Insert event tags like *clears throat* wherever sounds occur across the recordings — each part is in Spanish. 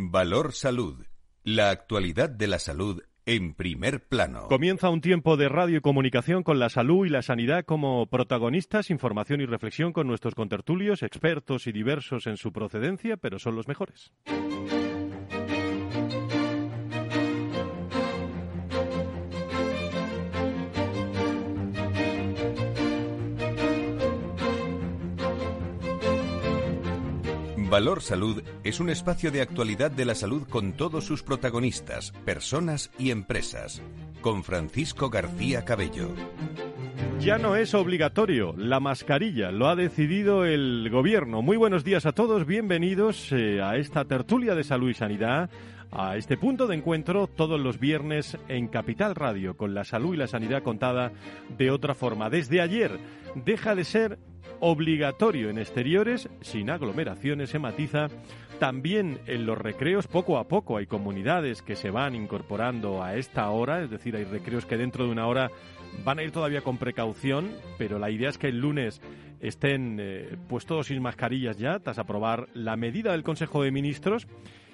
Valor Salud. La actualidad de la salud en primer plano. Comienza un tiempo de radio y comunicación con la salud y la sanidad como protagonistas, información y reflexión con nuestros contertulios, expertos y diversos en su procedencia, pero son los mejores. Valor Salud es un espacio de actualidad de la salud con todos sus protagonistas, personas y empresas. Con Francisco García Cabello. Ya no es obligatorio la mascarilla, lo ha decidido el gobierno. Muy buenos días a todos, bienvenidos eh, a esta tertulia de salud y sanidad, a este punto de encuentro todos los viernes en Capital Radio, con la salud y la sanidad contada de otra forma. Desde ayer deja de ser obligatorio en exteriores, sin aglomeraciones, se matiza. También en los recreos, poco a poco, hay comunidades que se van incorporando a esta hora, es decir, hay recreos que dentro de una hora van a ir todavía con precaución, pero la idea es que el lunes estén eh, pues todos sin mascarillas ya, tras aprobar la medida del Consejo de Ministros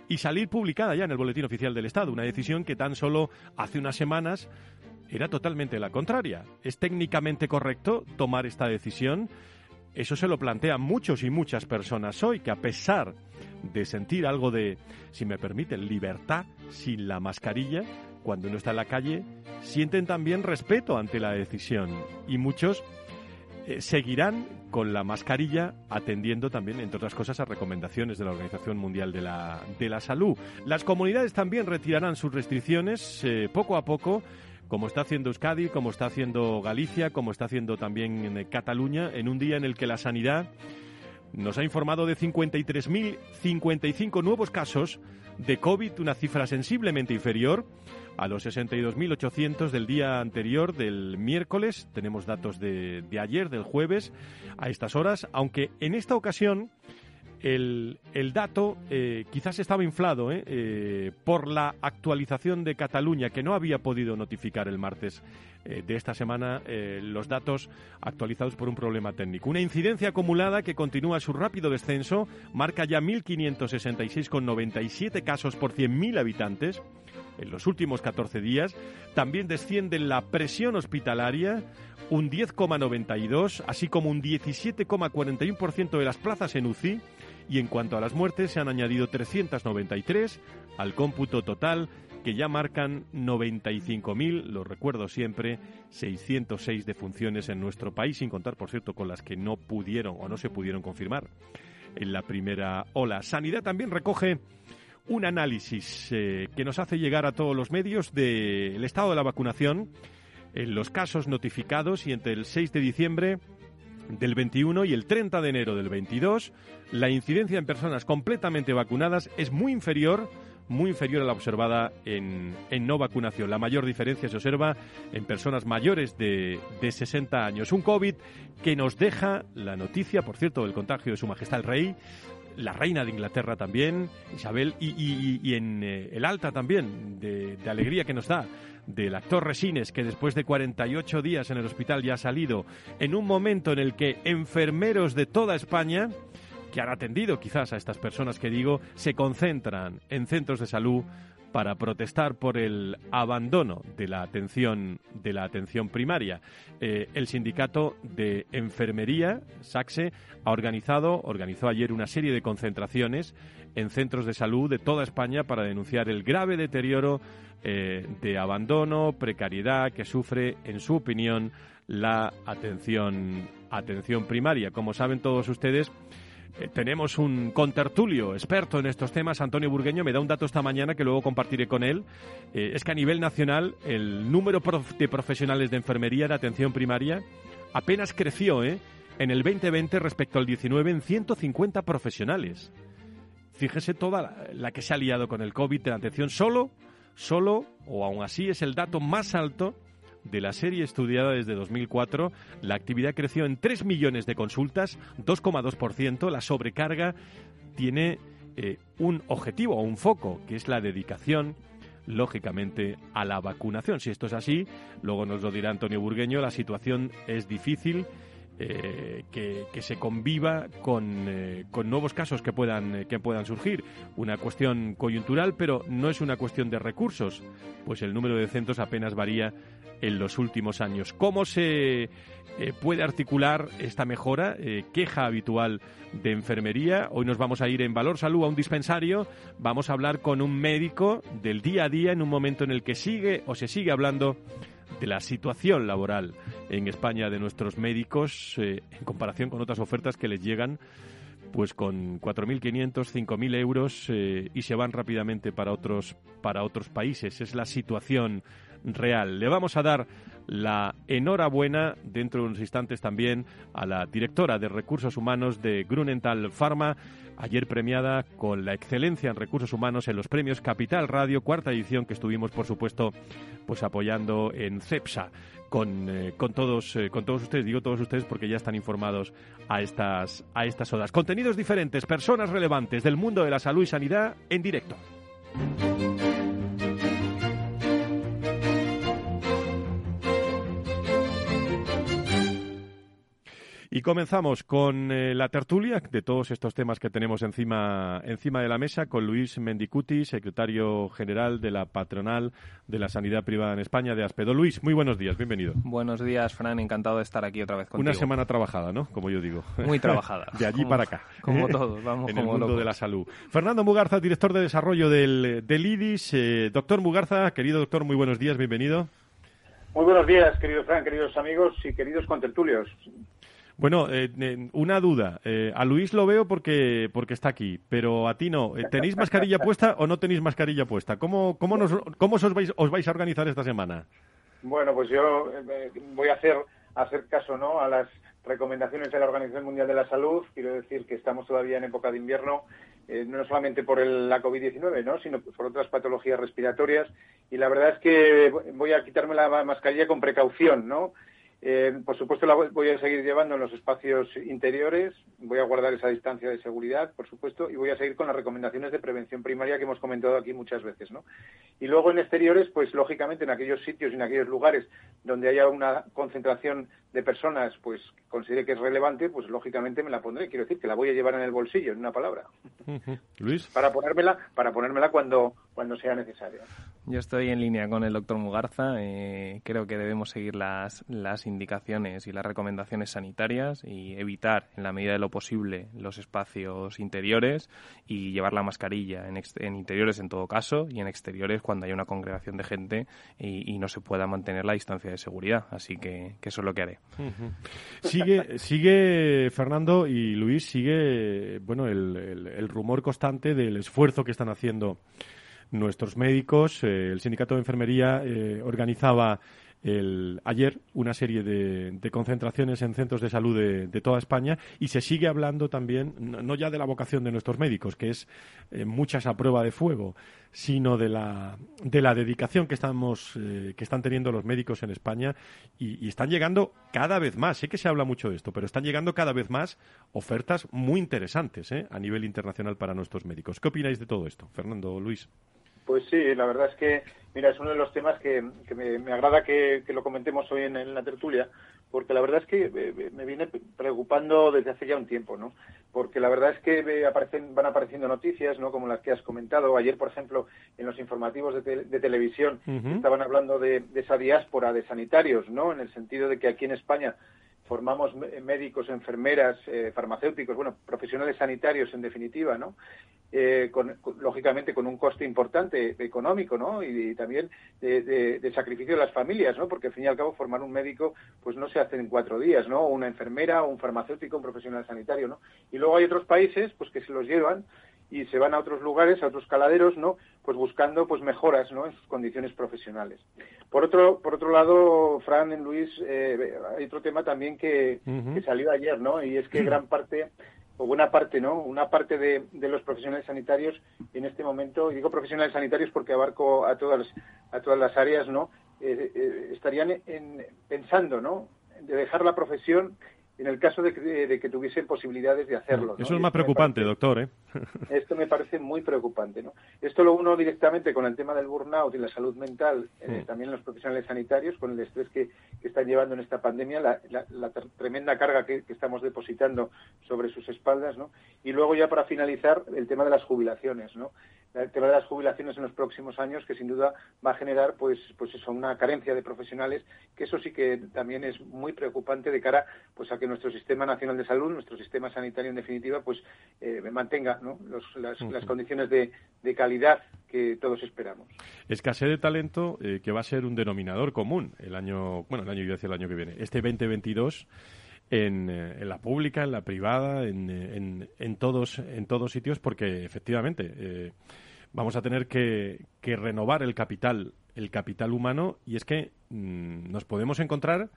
y salir publicada ya en el Boletín Oficial del Estado, una decisión que tan solo hace unas semanas era totalmente la contraria. ¿Es técnicamente correcto tomar esta decisión? Eso se lo plantean muchos y muchas personas hoy, que a pesar de sentir algo de, si me permiten, libertad sin la mascarilla, cuando uno está en la calle, sienten también respeto ante la decisión. Y muchos eh, seguirán con la mascarilla atendiendo también, entre otras cosas, a recomendaciones de la Organización Mundial de la, de la Salud. Las comunidades también retirarán sus restricciones eh, poco a poco como está haciendo Euskadi, como está haciendo Galicia, como está haciendo también en Cataluña, en un día en el que la sanidad nos ha informado de 53.055 nuevos casos de COVID, una cifra sensiblemente inferior a los 62.800 del día anterior, del miércoles. Tenemos datos de ayer, del jueves, a estas horas, aunque en esta ocasión el, dato eh, quizás estaba inflado eh, eh, por la actualización de Cataluña, que no había podido notificar el martes de esta semana los datos actualizados por un problema técnico. Una incidencia acumulada que continúa su rápido descenso, marca ya 1.566,97 casos por 100.000 habitantes en los últimos 14 días. También desciende la presión hospitalaria, un 10,92, así como un 17,41% de las plazas en UCI y en cuanto a las muertes, se han añadido 393 al cómputo total que ya marcan 95.000, lo recuerdo siempre, 606 defunciones en nuestro país, sin contar, por cierto, con las que no pudieron o no se pudieron confirmar en la primera ola. Sanidad también recoge un análisis eh, que nos hace llegar a todos los medios del estado de la vacunación en los casos notificados y entre el 6 de diciembre del 21 y el 30 de enero del 22, la incidencia en personas completamente vacunadas es muy inferior muy inferior a la observada en, en, no vacunación. La mayor diferencia se observa en personas mayores de, de, 60 años. Un COVID que nos deja la noticia, por cierto, del contagio de Su Majestad el Rey, la reina de Inglaterra también, Isabel, y, en eh, el alta también, de, de alegría que nos da del actor Resines, que después de 48 días en el hospital ya ha salido, en un momento en el que enfermeros de toda España, que han atendido quizás a estas personas que digo, se concentran en centros de salud para protestar por el abandono de la atención de la atención primaria. Eh, el sindicato de enfermería Saxe ha organizado organizó ayer una serie de concentraciones en centros de salud de toda España para denunciar el grave deterioro eh, de abandono, precariedad que sufre, en su opinión, la atención atención primaria. Como saben todos ustedes, eh, tenemos un contertulio experto en estos temas, Antonio Burgueño, me da un dato esta mañana que luego compartiré con él. Eh, es que a nivel nacional el número de profesionales de enfermería de atención primaria apenas creció ¿eh? en el 2020 respecto al 19 en 150 profesionales. Fíjese toda la, la que se ha liado con el COVID de la atención solo, solo, o aún así es el dato más alto de la serie estudiada desde 2004, la actividad creció en 3 millones de consultas, 2,2%. La sobrecarga tiene eh, un objetivo o un foco, que es la dedicación lógicamente a la vacunación. Si esto es así, luego nos lo dirá Antonio Burgueño, la situación es difícil eh, que, se conviva con, eh, con, nuevos casos que puedan, que puedan surgir. Una cuestión coyuntural, pero no es una cuestión de recursos, pues el número de centros apenas varía en los últimos años. ¿Cómo se puede articular esta mejora? queja habitual de enfermería. Hoy nos vamos a ir en Valor Salud a un dispensario. Vamos a hablar con un médico del día a día en un momento en el que sigue o se sigue hablando de la situación laboral en España de nuestros médicos eh, en comparación con otras ofertas que les llegan pues con 4.500, 5.000 euros eh, y se van rápidamente para otros, para otros países. Es la situación real. Le vamos a dar la enhorabuena dentro de unos instantes también a la directora de Recursos Humanos de Grunenthal Pharma, ayer premiada con la excelencia en recursos humanos en los premios Capital Radio, cuarta edición que estuvimos, por supuesto, pues apoyando en CEPSA. Con, eh, con, todos, eh, con todos ustedes, digo todos ustedes porque ya están informados a estas, a estas horas. Contenidos diferentes, personas relevantes del mundo de la salud y sanidad en directo. Y comenzamos con eh, la tertulia de todos estos temas que tenemos encima, encima de la mesa con Luis Mendicuti, secretario general de la patronal de la sanidad privada en España de Aspedo. Luis, muy buenos días, bienvenido. Buenos días, Fran, encantado de estar aquí otra vez contigo. Una semana trabajada, ¿no? Como yo digo. Muy trabajada. *laughs* de allí para acá. Como todos, vamos En el mundo de la salud. Fernando Mugarza, director de desarrollo del, del IDIS. Eh, doctor Mugarza, querido doctor, muy buenos días, bienvenido. Muy buenos días, querido Fran, queridos amigos y queridos contertulios. Bueno, eh, una duda. Eh, a Luis lo veo porque, porque está aquí, pero a ti no. Eh, ¿Tenéis mascarilla puesta o no tenéis mascarilla puesta? ¿Cómo, cómo, nos, cómo os, vais, os vais a organizar esta semana? Bueno, pues yo voy a hacer, hacer caso ¿no? a las recomendaciones de la Organización Mundial de la Salud. Quiero decir que estamos todavía en época de invierno, no solamente por la COVID-19, ¿no? sino por otras patologías respiratorias. Y la verdad es que voy a quitarme la mascarilla con precaución, ¿no? Eh, por supuesto, la voy a seguir llevando en los espacios interiores, voy a guardar esa distancia de seguridad, por supuesto, y voy a seguir con las recomendaciones de prevención primaria que hemos comentado aquí muchas veces, ¿no? Y luego en exteriores, pues lógicamente en aquellos sitios y en aquellos lugares donde haya una concentración de personas, pues considere que es relevante, pues lógicamente me la pondré. Quiero decir que la voy a llevar en el bolsillo, en una palabra. Luis. Para ponérmela, para ponérmela cuando, cuando sea necesario. Yo estoy en línea con el doctor Mugarza. Eh, creo que debemos seguir las, las indicaciones y las recomendaciones sanitarias y evitar, en la medida de lo posible, los espacios interiores y llevar la mascarilla en, en interiores en todo caso y en exteriores cuando haya una congregación de gente y, no se pueda mantener la distancia de seguridad. Así que, eso es lo que haré. Sigue, sigue Fernando y Luis, sigue bueno el, el rumor constante del esfuerzo que están haciendo nuestros médicos. Eh, el sindicato de enfermería eh, organizaba ayer una serie de, concentraciones en centros de salud de, toda España y se sigue hablando también, no, ya de la vocación de nuestros médicos, que es eh, muchas a prueba de fuego, sino de la, de la dedicación que, estamos, que están teniendo los médicos en España y, y, están llegando cada vez más. Sé que se habla mucho de esto, pero están llegando cada vez más ofertas muy interesantes a nivel internacional para nuestros médicos. ¿Qué opináis de todo esto, Fernando Luis? Pues sí, la verdad es que, mira, es uno de los temas que, me, agrada que, lo comentemos hoy en, la tertulia, porque la verdad es que eh, me viene preocupando desde hace ya un tiempo, ¿no? Porque la verdad es que aparecen, van apareciendo noticias, ¿no? Como las que has comentado. Ayer, por ejemplo, en los informativos de, televisión estaban hablando de, de, esa diáspora de sanitarios, ¿no? En el sentido de que aquí en España formamos médicos, enfermeras, eh, farmacéuticos, bueno, profesionales sanitarios en definitiva, ¿no? Eh, lógicamente con un coste importante económico, ¿no? Y, también de, sacrificio de las familias, ¿no? Porque al fin y al cabo formar un médico, pues no se hace en cuatro días, ¿no? Una enfermera, un farmacéutico, un profesional sanitario, ¿no? Y luego hay otros países, pues que se los llevan y se van a otros lugares, a otros caladeros, ¿no? Pues buscando pues mejoras, ¿no? En sus condiciones profesionales. Por otro, por otro lado, Fran, Luis, eh, hay otro tema también que, salió ayer, ¿no? Y es que gran parte o buena parte, ¿no? Una parte de, los profesionales sanitarios en este momento, y digo profesionales sanitarios porque abarco a todas a todas las áreas, ¿no? Eh, eh, estarían en, pensando, ¿no? De dejar la profesión en el caso de que, tuviesen posibilidades de hacerlo. Eso es más preocupante, doctor. ¿eh? *laughs* Esto me parece muy preocupante. ¿no? Esto lo uno directamente con el tema del burnout y la salud mental, eh, también los profesionales sanitarios, con el estrés que, están llevando en esta pandemia, la, tremenda carga que, estamos depositando sobre sus espaldas. ¿no? Y luego ya para finalizar, el tema de las jubilaciones. ¿no? el tema de las jubilaciones en los próximos años que sin duda va a generar pues pues eso una carencia de profesionales que eso sí que también es muy preocupante de cara pues a que nuestro sistema nacional de salud nuestro sistema sanitario en definitiva pues eh, mantenga las, condiciones de, calidad que todos esperamos. Escasez de talento eh, que va a ser un denominador común el año bueno el año y hacia el año que viene. Este 2022 en, eh, en, la pública, en la privada, en, en, en, todos, en todos sitios, porque efectivamente eh, vamos a tener que, que, renovar el capital, el capital humano, y es que mm, nos podemos encontrar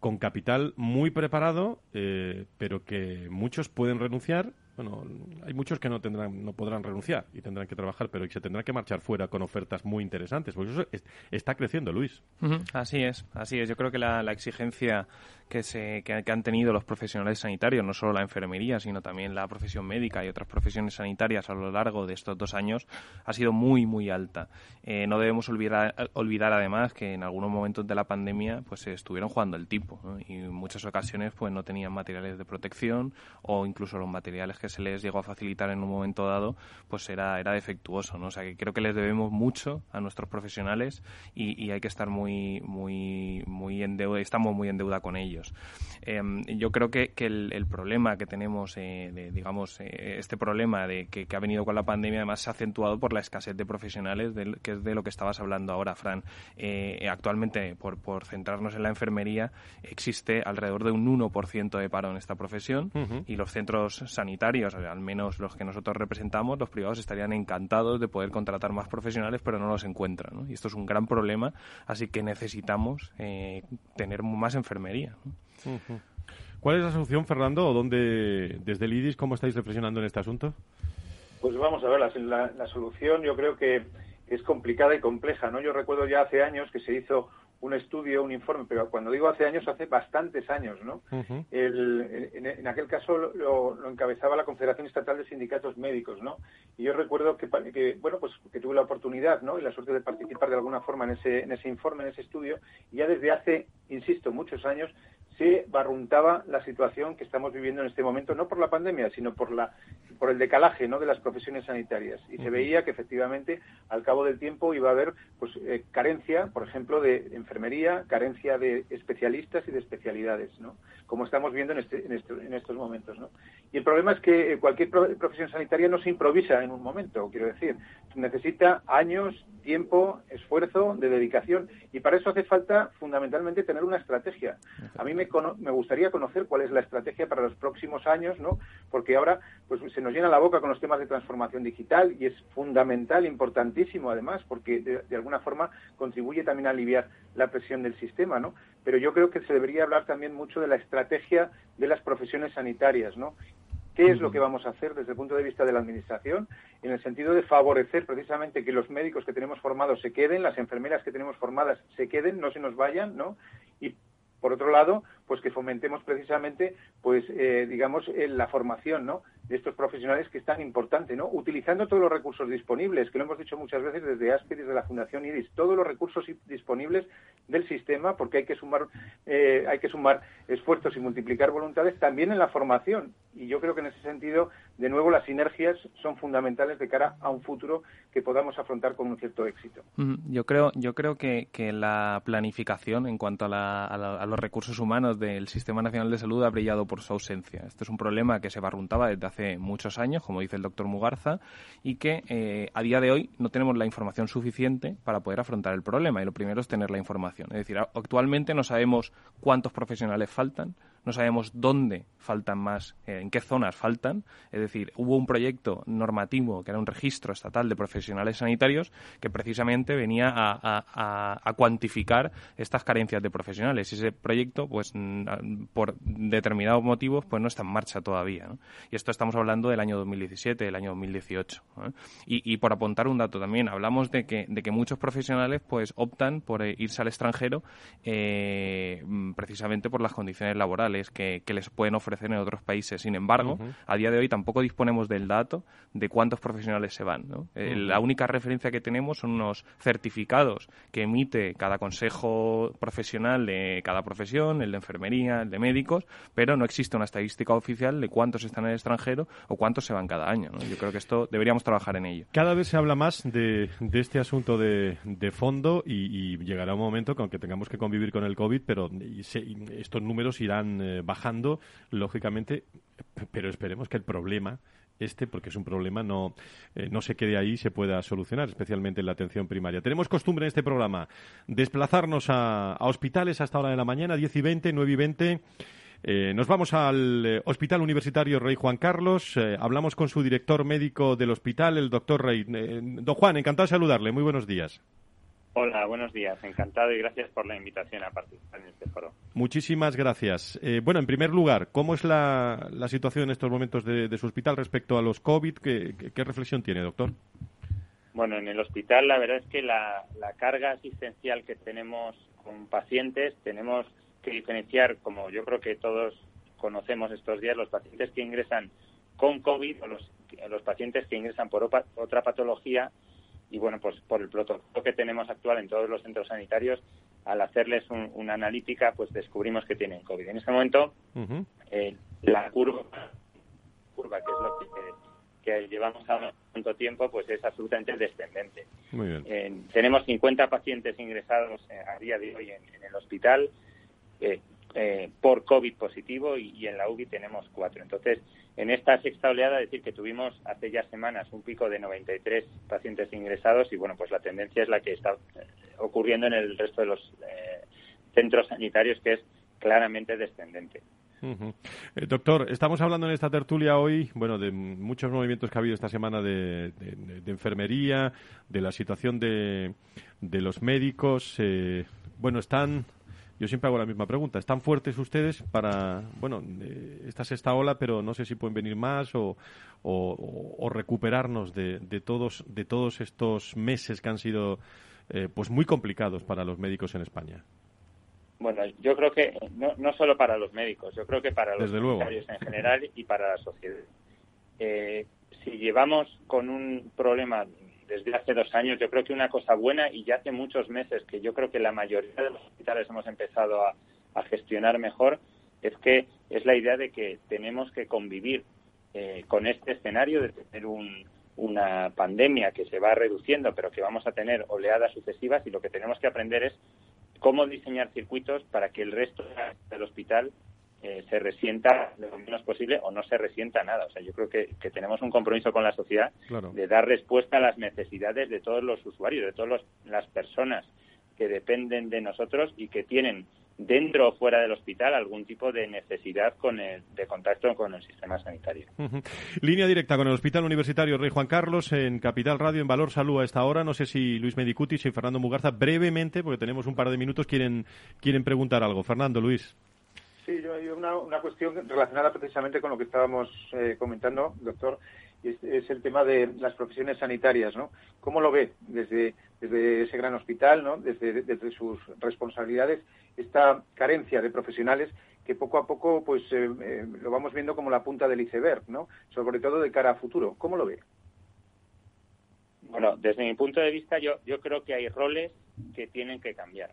con capital muy preparado, eh, pero que muchos pueden renunciar bueno, hay muchos que no tendrán, no podrán renunciar y tendrán que trabajar, pero se tendrán que marchar fuera con ofertas muy interesantes. Porque eso está creciendo, Luis. Así es, así es. Yo creo que la, exigencia que, se, que, han tenido los profesionales sanitarios, no solo la enfermería, sino también la profesión médica y otras profesiones sanitarias a lo largo de estos dos años, ha sido muy, muy alta. Eh, no debemos olvidar, olvidar además que en algunos momentos de la pandemia pues estuvieron jugando el tipo y en muchas ocasiones pues no tenían materiales de protección o incluso los materiales que se les llegó a facilitar en un momento dado, pues era, era defectuoso, ¿no? O sea, que creo que les debemos mucho a nuestros profesionales y, hay que estar muy, muy, muy en deuda, estamos muy en deuda con ellos. Em, yo creo que, que el, problema que tenemos, eh, de, digamos, eh, este problema de que, ha venido con la pandemia, además se ha acentuado por la escasez de profesionales, que es de lo que estabas hablando ahora, Fran. Eh, actualmente, por, por centrarnos en la enfermería, existe alrededor de un 1% de paro en esta profesión y los centros sanitarios al menos los que nosotros representamos, los privados estarían encantados de poder contratar más profesionales, pero no los encuentran. Y esto es un gran problema, así que necesitamos eh, tener más enfermería. ¿Cuál es la solución, Fernando? ¿O dónde, desde el IDIS, cómo estáis reflexionando en este asunto? Pues vamos a ver, la, la solución yo creo que es complicada y compleja, ¿no? Yo recuerdo ya hace años que se hizo un estudio, un informe, pero cuando digo hace años, hace bastantes años, ¿no? en, aquel caso lo, encabezaba la Confederación Estatal de Sindicatos Médicos, ¿no? Y yo recuerdo que, bueno, pues que tuve la oportunidad, ¿no? Y la suerte de participar de alguna forma en ese, en ese informe, en ese estudio, y ya desde hace, insisto, muchos años se barruntaba la situación que estamos viviendo en este momento, no por la pandemia, sino por la por el decalaje ¿no? de las profesiones sanitarias. Y se veía que efectivamente al cabo del tiempo iba a haber pues eh, carencia, por ejemplo, de enfermería, carencia de especialistas y de especialidades, ¿no? Como estamos viendo en, este, en, este, en estos momentos. ¿no? Y el problema es que cualquier profesión sanitaria no se improvisa en un momento, quiero decir, necesita años, tiempo, esfuerzo, de dedicación. Y para eso hace falta fundamentalmente tener una estrategia. A mí me, me gustaría conocer cuál es la estrategia para los próximos años, ¿no? Porque ahora pues se nos llena la boca con los temas de transformación digital y es fundamental, importantísimo además, porque de, alguna forma contribuye también a aliviar la presión del sistema, ¿no? Pero yo creo que se debería hablar también mucho de la estrategia de las profesiones sanitarias, ¿no? ¿Qué es lo que vamos a hacer desde el punto de vista de la Administración? En el sentido de favorecer precisamente que los médicos que tenemos formados se queden, las enfermeras que tenemos formadas se queden, no se nos vayan, ¿no? Y por otro lado, pues que fomentemos precisamente, pues eh, digamos, la formación, ¿no? De estos profesionales que es tan importante, ¿no? Utilizando todos los recursos disponibles, que lo hemos dicho muchas veces desde ASPE desde la Fundación IRIS, todos los recursos disponibles del sistema, porque hay que sumar, eh, hay que sumar esfuerzos y multiplicar voluntades también en la formación. Y yo creo que en ese sentido, de nuevo, las sinergias son fundamentales de cara a un futuro que podamos afrontar con un cierto éxito. Yo creo, yo creo que, la planificación en cuanto a, a los recursos humanos del Sistema Nacional de Salud ha brillado por su ausencia. Este es un problema que se barruntaba desde hace muchos años, como dice el doctor Mugarza, y que eh, a día de hoy no tenemos la información suficiente para poder afrontar el problema. Y lo primero es tener la información. Es decir, actualmente no sabemos cuántos profesionales faltan, no sabemos dónde faltan más, eh, en qué zonas faltan. Es decir, hubo un proyecto normativo que era un registro estatal de profesionales sanitarios que precisamente venía a, cuantificar estas carencias de profesionales. Y ese proyecto, pues, por determinados motivos, pues no está en marcha todavía. Y esto estamos hablando del año 2017, del año 2018. Y, por apuntar un dato también, hablamos de que, de que muchos profesionales pues optan por eh, irse al extranjero eh, precisamente por las condiciones laborales que, les pueden ofrecer en otros países. Sin embargo, a día de hoy tampoco disponemos del dato de cuántos profesionales se van. La única referencia que tenemos son unos certificados que emite cada consejo profesional de cada profesión, el de enfermería, el de médicos, pero no existe una estadística oficial de cuántos están en el extranjero o cuántos se van cada año. Yo creo que esto deberíamos trabajar en ello. Cada vez se habla más de, este asunto de, fondo y, llegará un momento que tengamos que convivir con el COVID, pero estos números irán eh, bajando, lógicamente, pero esperemos que el problema este, porque es un problema, no, eh, no se quede ahí se pueda solucionar, especialmente en la atención primaria. Tenemos costumbre en este programa desplazarnos a, hospitales hasta hora de la mañana, 10 y 20, 9 y 20. Eh, nos vamos al Hospital Universitario Rey Juan Carlos. hablamos con su director médico del hospital, el doctor Rey. don Juan, encantado de saludarle. Muy buenos días. Hola, buenos días. Encantado y gracias por la invitación a participar en este foro. Muchísimas gracias. Eh, bueno, en primer lugar, ¿cómo es la, situación en estos momentos de, su hospital respecto a los COVID? ¿Qué, reflexión tiene, doctor? Bueno, en el hospital la verdad es que la, carga asistencial que tenemos con pacientes tenemos que diferenciar, como yo creo que todos conocemos estos días, los pacientes que ingresan con COVID o los, los pacientes que ingresan por otra patología y bueno, pues por el protocolo que tenemos actual en todos los centros sanitarios, al hacerles una analítica, pues descubrimos que tienen COVID. En este momento, eh, la curva, curva, que es lo que, llevamos a tanto tiempo, pues es absolutamente descendente. Eh, tenemos 50 pacientes ingresados eh, a día de hoy en, el hospital por COVID positivo y, y en la UBI tenemos cuatro. Entonces, en esta sexta oleada, decir que tuvimos hace ya semanas un pico de 93 pacientes ingresados y bueno, pues la tendencia es la que está eh, ocurriendo en el resto de los eh, centros sanitarios, que es claramente descendente. Eh, doctor, estamos hablando en esta tertulia hoy, bueno, de muchos movimientos que ha habido esta semana de, enfermería, de la situación de, los médicos. bueno, están yo siempre hago la misma pregunta. ¿Están fuertes ustedes para, bueno, esta sexta ola, pero no sé si pueden venir más o, recuperarnos de, todos, de todos estos meses que han sido eh, pues muy complicados para los médicos en España? Bueno, yo creo que no, no solo para los médicos, yo creo que para los sanitarios en general y para la sociedad. Eh, si llevamos con un problema desde hace dos años. Yo creo que una cosa buena y ya hace muchos meses que yo creo que la mayoría de los hospitales hemos empezado a, gestionar mejor es que es la idea de que tenemos que convivir eh, con este escenario de tener una pandemia que se va reduciendo, pero que vamos a tener oleadas sucesivas y lo que tenemos que aprender es cómo diseñar circuitos para que el resto del hospital eh, se resienta lo menos posible o no se resienta nada. O sea, yo creo que, tenemos un compromiso con la sociedad de dar respuesta a las necesidades de todos los usuarios, de todas las personas que dependen de nosotros y que tienen dentro o fuera del hospital algún tipo de necesidad con el, de contacto con el sistema sanitario. Línea directa con el Hospital Universitario Rey Juan Carlos en Capital Radio, en Valor Salud a esta hora. No sé si Luis Medicutis y Fernando Mugarza, brevemente, porque tenemos un par de minutos, quieren, quieren preguntar algo. Fernando, Luis. Sí, yo hay una, cuestión relacionada precisamente con lo que estábamos eh, comentando, doctor, es, el tema de las profesiones sanitarias, ¿no? ¿Cómo lo ve desde, desde ese gran hospital, ¿no? Desde, desde sus responsabilidades, esta carencia de profesionales que poco a poco pues eh, eh, lo vamos viendo como la punta del iceberg, ¿no? Sobre todo de cara a futuro. ¿Cómo lo ve? Bueno, desde mi punto de vista yo, yo creo que hay roles que tienen que cambiar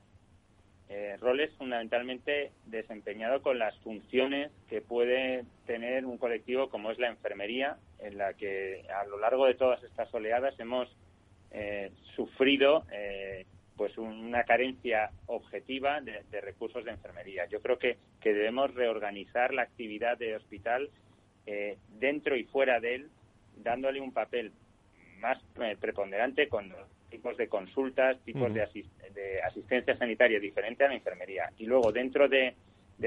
eh, roles fundamentalmente desempeñados con las funciones que puede tener un colectivo como es la enfermería, en la que a lo largo de todas estas oleadas hemos eh, sufrido eh, pues una carencia objetiva de, recursos de enfermería. Yo creo que, que debemos reorganizar la actividad de hospital eh, dentro y fuera de él, dándole un papel más preponderante con tipos de consultas, tipos de, asistencia sanitaria diferente a la enfermería. Y luego, dentro de,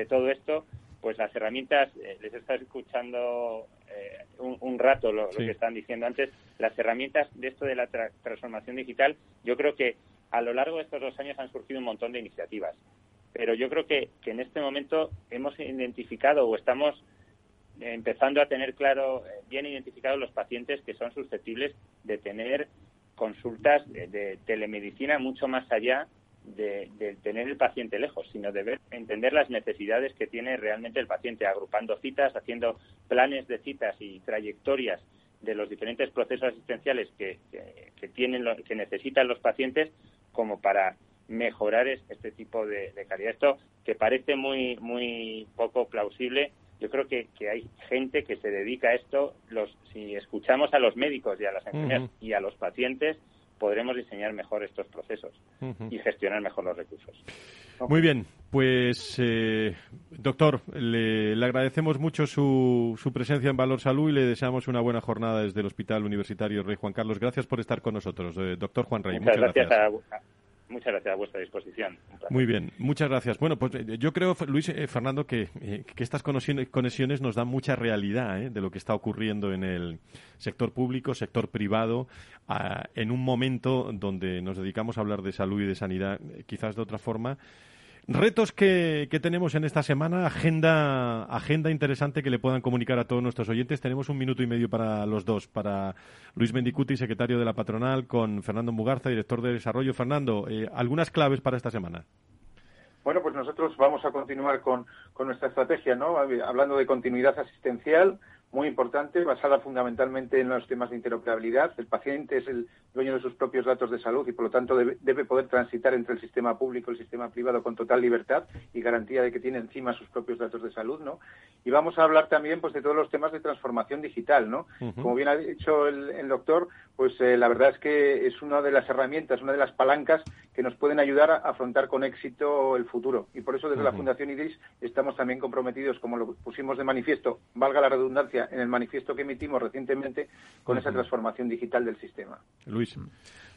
todo esto, pues las herramientas, eh, les está escuchando eh, un, rato lo, que están diciendo antes, las herramientas de esto de la transformación digital, yo creo que a lo largo de estos dos años han surgido un montón de iniciativas. Pero yo creo que, que en este momento hemos identificado o estamos empezando a tener claro, eh, bien identificados los pacientes que son susceptibles de tener consultas de, telemedicina mucho más allá de, tener el paciente lejos, sino de ver, entender las necesidades que tiene realmente el paciente, agrupando citas, haciendo planes de citas y trayectorias de los diferentes procesos asistenciales que, tienen que necesitan los pacientes como para mejorar este tipo de, calidad. Esto que parece muy muy poco plausible, yo creo que, hay gente que se dedica a esto. Los, si escuchamos a los médicos y a las enfermeras y a los pacientes, podremos diseñar mejor estos procesos y gestionar mejor los recursos. Muy bien, pues eh, doctor, le, agradecemos mucho su, su, presencia en Valor Salud y le deseamos una buena jornada desde el Hospital Universitario Rey Juan Carlos. Gracias por estar con nosotros, eh, doctor Juan Rey. Muchas, gracias. A, Muchas gracias a vuestra disposición. Muy bien, muchas gracias. Bueno, pues eh, yo creo, Luis eh, Fernando, que, eh, que, estas conexiones nos dan mucha realidad de lo que está ocurriendo en el sector público, sector privado, en un momento donde nos dedicamos a hablar de salud y de sanidad, quizás de otra forma, Retos que, tenemos en esta semana, agenda, agenda interesante que le puedan comunicar a todos nuestros oyentes. Tenemos un minuto y medio para los dos, para Luis Mendicuti, secretario de la patronal, con Fernando Mugarza, director de desarrollo. Fernando, eh, algunas claves para esta semana. Bueno, pues nosotros vamos a continuar con, con nuestra estrategia, ¿no? Hablando de continuidad asistencial, muy importante, basada fundamentalmente en los temas de interoperabilidad. El paciente es el dueño de sus propios datos de salud y, por lo tanto, debe, poder transitar entre el sistema público y el sistema privado con total libertad y garantía de que tiene encima sus propios datos de salud, ¿no? Y vamos a hablar también, pues, de todos los temas de transformación digital, ¿no? Como bien ha dicho el, doctor, pues eh, la verdad es que es una de las herramientas, una de las palancas que nos pueden ayudar a afrontar con éxito el futuro. Y por eso, desde la Fundación IDIS estamos también comprometidos, como lo pusimos de manifiesto, valga la redundancia, en el manifiesto que emitimos recientemente con esa transformación digital del sistema. Luis.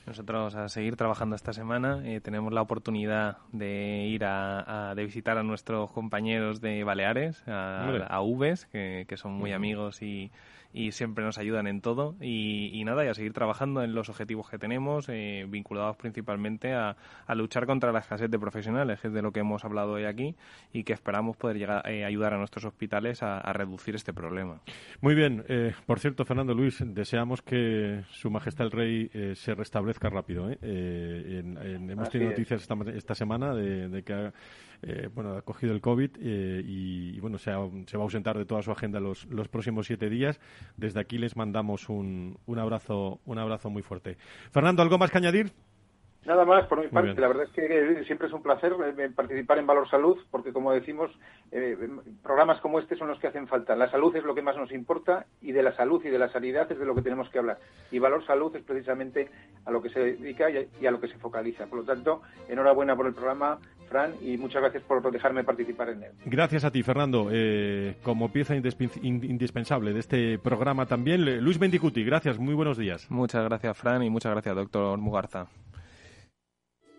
Nosotros a seguir trabajando esta semana. Eh, tenemos la oportunidad de ir a, de visitar a nuestros compañeros de Baleares, a, a UVES, que, que, son muy amigos y, y siempre nos ayudan en todo. Y, nada, y a seguir trabajando en los objetivos que tenemos, eh, vinculados principalmente a, luchar contra la escasez de profesionales, que es de lo que hemos hablado hoy aquí, y que esperamos poder llegar, eh, ayudar a nuestros hospitales a, reducir este problema. Muy bien. Eh, por cierto, Fernando Luis, deseamos que Su Majestad el Rey se restablezca rápido. hemos tenido noticias esta, semana de, que ha, bueno, ha cogido el COVID y, bueno, se, se, va a ausentar de toda su agenda los, los próximos siete días. Desde aquí les mandamos un, un, abrazo, un abrazo muy fuerte. Fernando, ¿algo más que añadir? Nada más por mi parte. La verdad es que siempre es un placer eh, participar en Valor Salud, porque como decimos, eh, programas como este son los que hacen falta. La salud es lo que más nos importa y de la salud y de la sanidad es de lo que tenemos que hablar. Y Valor Salud es precisamente a lo que se dedica y a, lo que se focaliza. Por lo tanto, enhorabuena por el programa, Fran, y muchas gracias por dejarme participar en él. Gracias a ti, Fernando. Eh, como pieza indispensable de este programa también, Luis Mendicuti, gracias, muy buenos días. Muchas gracias, Fran, y muchas gracias, doctor Mugarza.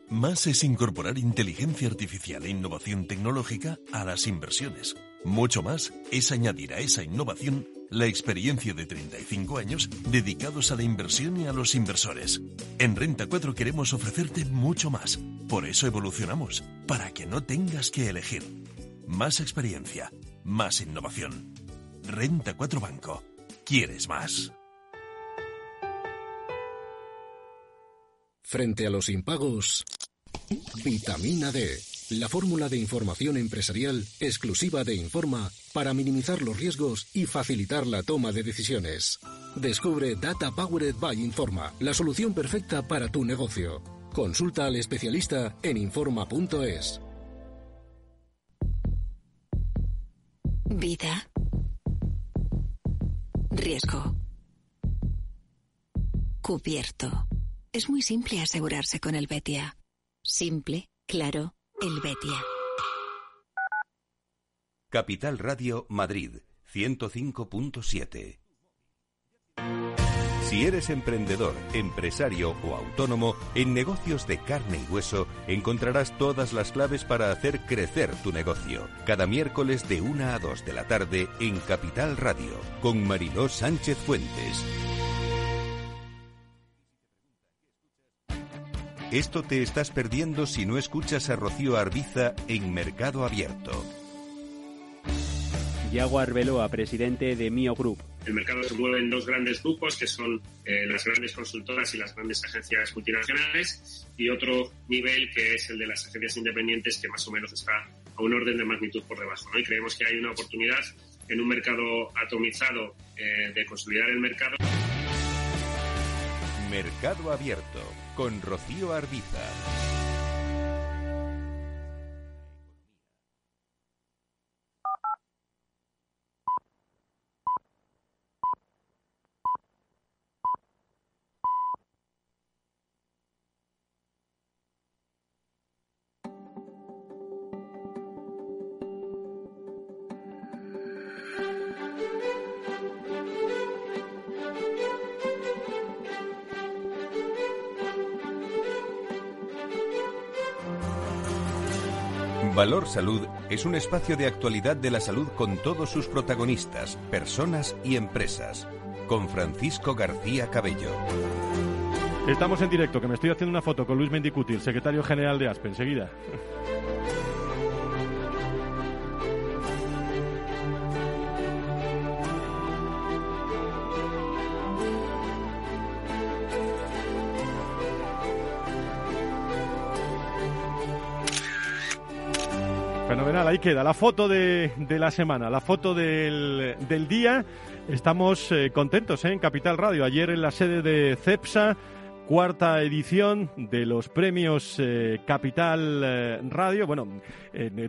Más es incorporar inteligencia artificial e innovación tecnológica a las inversiones. Mucho más es añadir a esa innovación la experiencia de 35 años dedicados a la inversión y a los inversores. En Renta 4 queremos ofrecerte mucho más. Por eso evolucionamos, para que no tengas que elegir. Más experiencia, más innovación. Renta 4 Banco. ¿Quieres más? Frente a los impagos, vitamina D, la fórmula de información empresarial exclusiva de Informa para minimizar los riesgos y facilitar la toma de decisiones. Descubre Data Powered by Informa, la solución perfecta para tu negocio. Consulta al especialista en Informa.es. Vida. Riesgo. Cubierto. Es muy simple asegurarse con el Betia. Simple, claro, el. Capital Radio Madrid 105.7 si eres emprendedor, empresario o autónomo, en negocios de carne y hueso encontrarás todas las claves para hacer crecer tu negocio. Cada miércoles de 1 a 2 de la tarde en Capital Radio, con Mariló Sánchez Fuentes. Esto te estás perdiendo si no escuchas a Rocío Arbiza en Mercado Abierto. Yago Arbeloa, presidente de Mio Group. El mercado se mueve en dos grandes grupos, que son eh, las grandes consultoras y las grandes agencias multinacionales, y otro nivel que es el de las agencias independientes, que más o menos está a un orden de magnitud por debajo. Y creemos que hay una oportunidad en un mercado atomizado eh, de consolidar el mercado. Mercado Abierto con Rocío Arbiza. Valor Salud es un espacio de actualidad de la salud con todos sus protagonistas, personas y empresas. Con Francisco García Cabello. Estamos en directo, que me estoy haciendo una foto con Luis Mendicuti, el secretario general de ASPE. Enseguida. Fenomenal, ahí queda la foto de, de la semana, la foto del, del día. Estamos eh, contentos ¿eh? en Capital Radio. Ayer en la sede de CEPSA, cuarta edición de los premios eh, Capital eh, Radio. Bueno,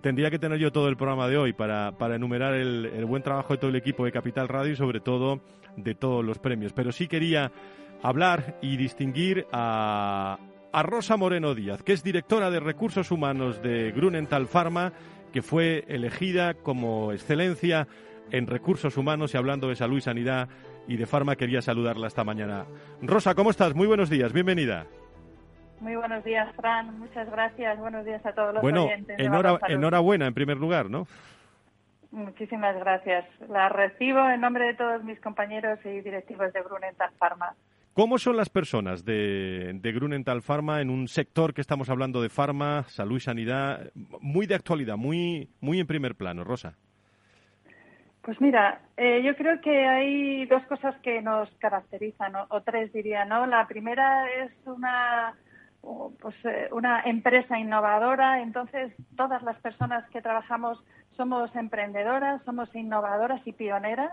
tendría que tener yo todo el programa de hoy para, para enumerar el, el buen trabajo de todo el equipo de Capital Radio y sobre todo de todos los premios. Pero sí quería hablar y distinguir a, a Rosa Moreno Díaz, que es directora de Recursos Humanos de Grunenthal Pharma, que fue elegida como excelencia en recursos humanos y hablando de salud y sanidad y de Pharma quería saludarla esta mañana. Rosa, ¿cómo estás? Muy buenos días, bienvenida. Muy buenos días, Fran. Muchas gracias. Buenos días a todos los bueno, oyentes. Salud. enhorabuena en primer lugar, ¿no? Muchísimas gracias. La recibo en nombre de todos mis compañeros y directivos de Grunenthal Pharma. ¿Cómo son las personas de, de Grunenthal Pharma en un sector que estamos hablando de farma, salud y sanidad, muy de actualidad, muy, muy en primer plano, Rosa? Pues mira, eh, yo creo que hay dos cosas que nos caracterizan, o, tres diría, ¿no? La primera es una, pues, eh, una empresa innovadora, entonces todas las personas que trabajamos somos emprendedoras, somos innovadoras y pioneras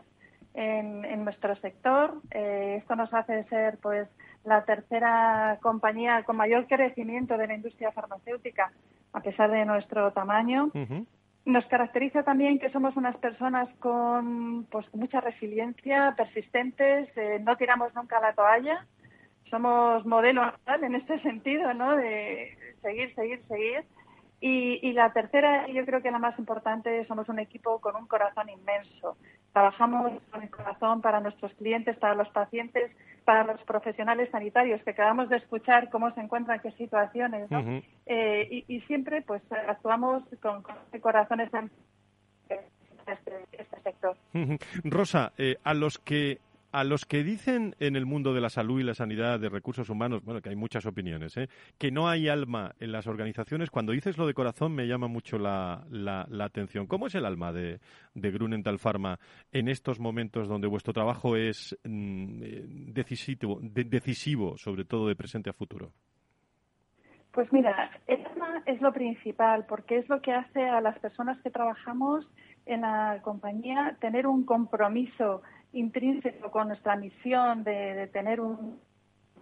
en, en nuestro sector. Eh, esto nos hace ser, pues, la tercera compañía con mayor crecimiento de la industria farmacéutica, a pesar de nuestro tamaño. Nos caracteriza también que somos unas personas con pues mucha resiliencia, persistentes, eh, no tiramos nunca la toalla. Somos modelo en este sentido, ¿no? De seguir, seguir, seguir. Y, y la tercera, y yo creo que la más importante, somos un equipo con un corazón inmenso. Trabajamos con el corazón para nuestros clientes, para los pacientes, para los profesionales sanitarios, que acabamos de escuchar cómo se encuentran, qué situaciones, ¿no? Eh, y, y siempre pues actuamos con, con corazón en este, este sector. Rosa, eh, a los que a los que dicen en el mundo de la salud y la sanidad de recursos humanos, bueno, que hay muchas opiniones, ¿eh? que no hay alma en las organizaciones, cuando dices lo de corazón me llama mucho la, la- atención. ¿Cómo es el alma de, de Grunenthal Pharma en estos momentos donde vuestro trabajo es mm, eh, decisivo, de- decisivo, sobre todo de presente a futuro? Pues mira, el alma es lo principal porque es lo que hace a las personas que trabajamos en la compañía tener un compromiso intrínseco con nuestra misión de, de tener un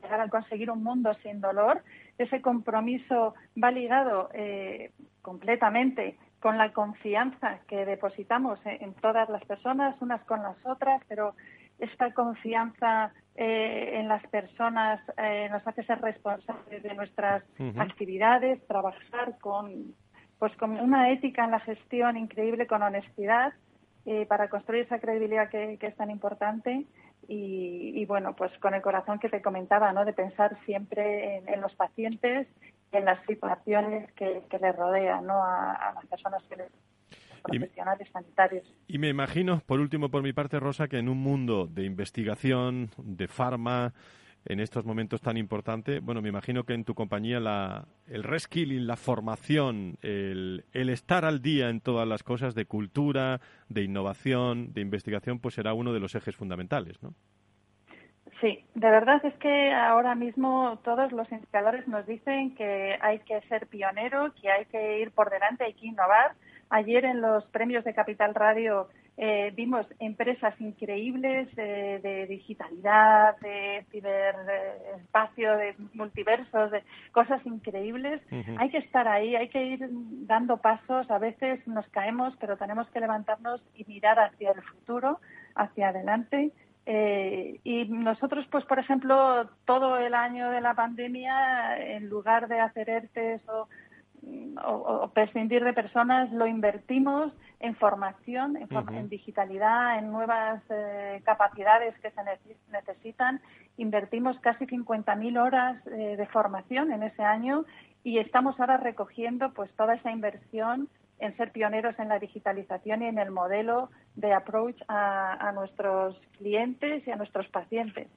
llegar a conseguir un mundo sin dolor. Ese compromiso va ligado eh, completamente con la confianza que depositamos en, todas las personas, unas con las otras, pero esta confianza eh, en las personas eh, nos hace ser responsables de nuestras actividades, trabajar con, pues, con una ética en la gestión increíble, con honestidad, eh, para construir esa credibilidad que, que es tan importante. Y, y, bueno, pues con el corazón que te comentaba, ¿no? De pensar siempre en, en los pacientes, en las situaciones que, que les rodean, ¿no? A, a las personas que les Y me- profesionales sanitarios. Y me imagino, por último, por mi parte, Rosa, que en un mundo de investigación, de farma, en estos momentos tan importantes. Bueno, me imagino que en tu compañía la, el reskilling, la formación, el, el, estar al día en todas las cosas de cultura, de innovación, de investigación, pues será uno de los ejes fundamentales, ¿no? Sí, de verdad es que ahora mismo todos los indicadores nos dicen que hay que ser pionero, que hay que ir por delante, hay que innovar. Ayer en los premios de Capital Radio eh, vimos empresas increíbles eh, de digitalidad, de ciberespacio, de multiversos, de cosas increíbles. Hay que estar ahí, hay que ir dando pasos. A veces nos caemos, pero tenemos que levantarnos y mirar hacia el futuro, hacia adelante. Eh, y nosotros, pues, por ejemplo, todo el año de la pandemia, en lugar de hacer ERTES o o, prescindir de personas, lo invertimos en formación, en, digitalidad, en nuevas eh, capacidades que se necesitan. Invertimos casi 50.000 horas eh, de formación en ese año y estamos ahora recogiendo pues toda esa inversión en ser pioneros en la digitalización y en el modelo de approach a, nuestros clientes y a nuestros pacientes.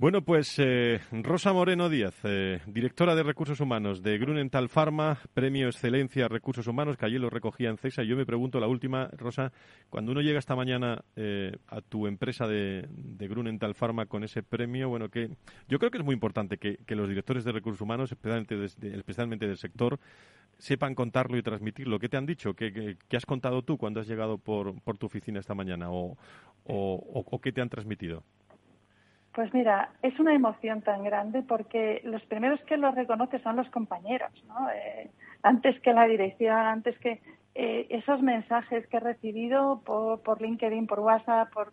Bueno, pues eh, Rosa Moreno Díaz, eh, directora de Recursos Humanos de Grunenthal Pharma, Premio Excelencia Recursos Humanos, que allí lo recogía en CESA. Y yo me pregunto, la última, Rosa, cuando uno llega esta mañana eh, a tu empresa de, de, Grunenthal Pharma con ese premio, bueno, que yo creo que es muy importante que, los directores de Recursos Humanos, especialmente, especialmente del sector, sepan contarlo y transmitirlo. ¿Qué te han dicho? ¿Qué, has contado tú cuando has llegado por, por tu oficina esta mañana? ¿O, o, o qué te han transmitido? Pues mira, es una emoción tan grande porque los primeros que lo reconocen son los compañeros, ¿no? Eh, antes que la dirección, antes que eh, esos mensajes que he recibido por, por LinkedIn, por WhatsApp, por,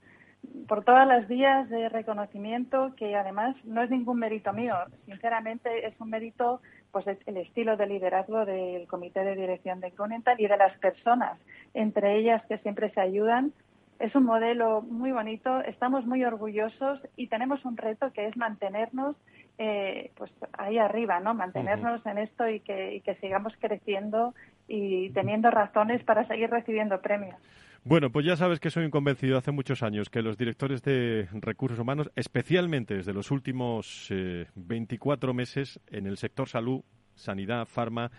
todas las vías de reconocimiento, que además no es ningún mérito mío, sinceramente es un mérito pues el estilo de liderazgo del comité de dirección de Grunenthal y de las personas, entre ellas que siempre se ayudan es un modelo muy bonito, estamos muy orgullosos y tenemos un reto que es mantenernos eh, pues ahí arriba, ¿no? Mantenernos en esto y que, y que sigamos creciendo y teniendo razones para seguir recibiendo premios. Bueno, pues ya sabes que soy un convencido hace muchos años que los directores de recursos humanos, especialmente desde los últimos 24 eh, meses en el sector salud, sanidad, farma,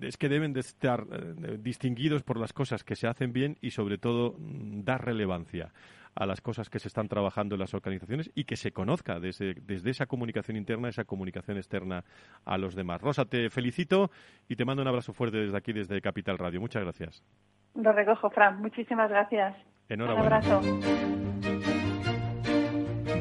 es que deben de estar eh, distinguidos por las cosas que se hacen bien y sobre todo mm, dar relevancia a las cosas que se están trabajando en las organizaciones y que se conozca desde, desde esa comunicación interna, esa comunicación externa a los demás. Rosa, te felicito y te mando un abrazo fuerte desde aquí, desde Capital Radio. Muchas gracias. Lo recojo, Fran. Muchísimas gracias. Enhorabuena. Un abrazo.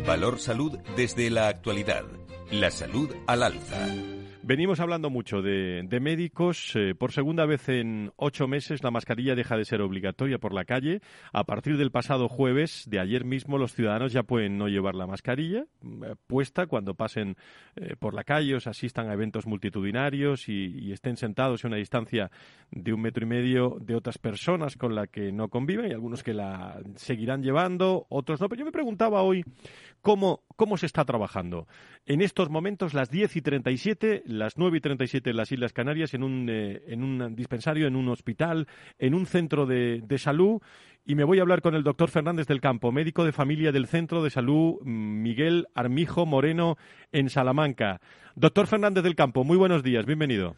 Valor Salud desde la actualidad. La salud al alza. Venimos hablando mucho de, médicos. Eh, por segunda vez en ocho meses la mascarilla deja de ser obligatoria por la calle. A partir del pasado jueves, de ayer mismo, los ciudadanos ya pueden no llevar la mascarilla eh, puesta cuando pasen eh, por la calle o asistan a eventos multitudinarios y, estén sentados en una distancia de un metro y medio de otras personas con las que no conviven. y algunos que la seguirán llevando, otros no. Pero yo me preguntaba hoy cómo, cómo se está trabajando. En estos momentos, las 10 y 37, las 9 y 37 en las Islas Canarias, en un, eh, en un dispensario, en un hospital, en un centro de, de, salud. Y me voy a hablar con el doctor Fernández del Campo, médico de familia del Centro de Salud mm, Miguel Armijo Moreno en Salamanca. Doctor Fernández del Campo, muy buenos días, bienvenido.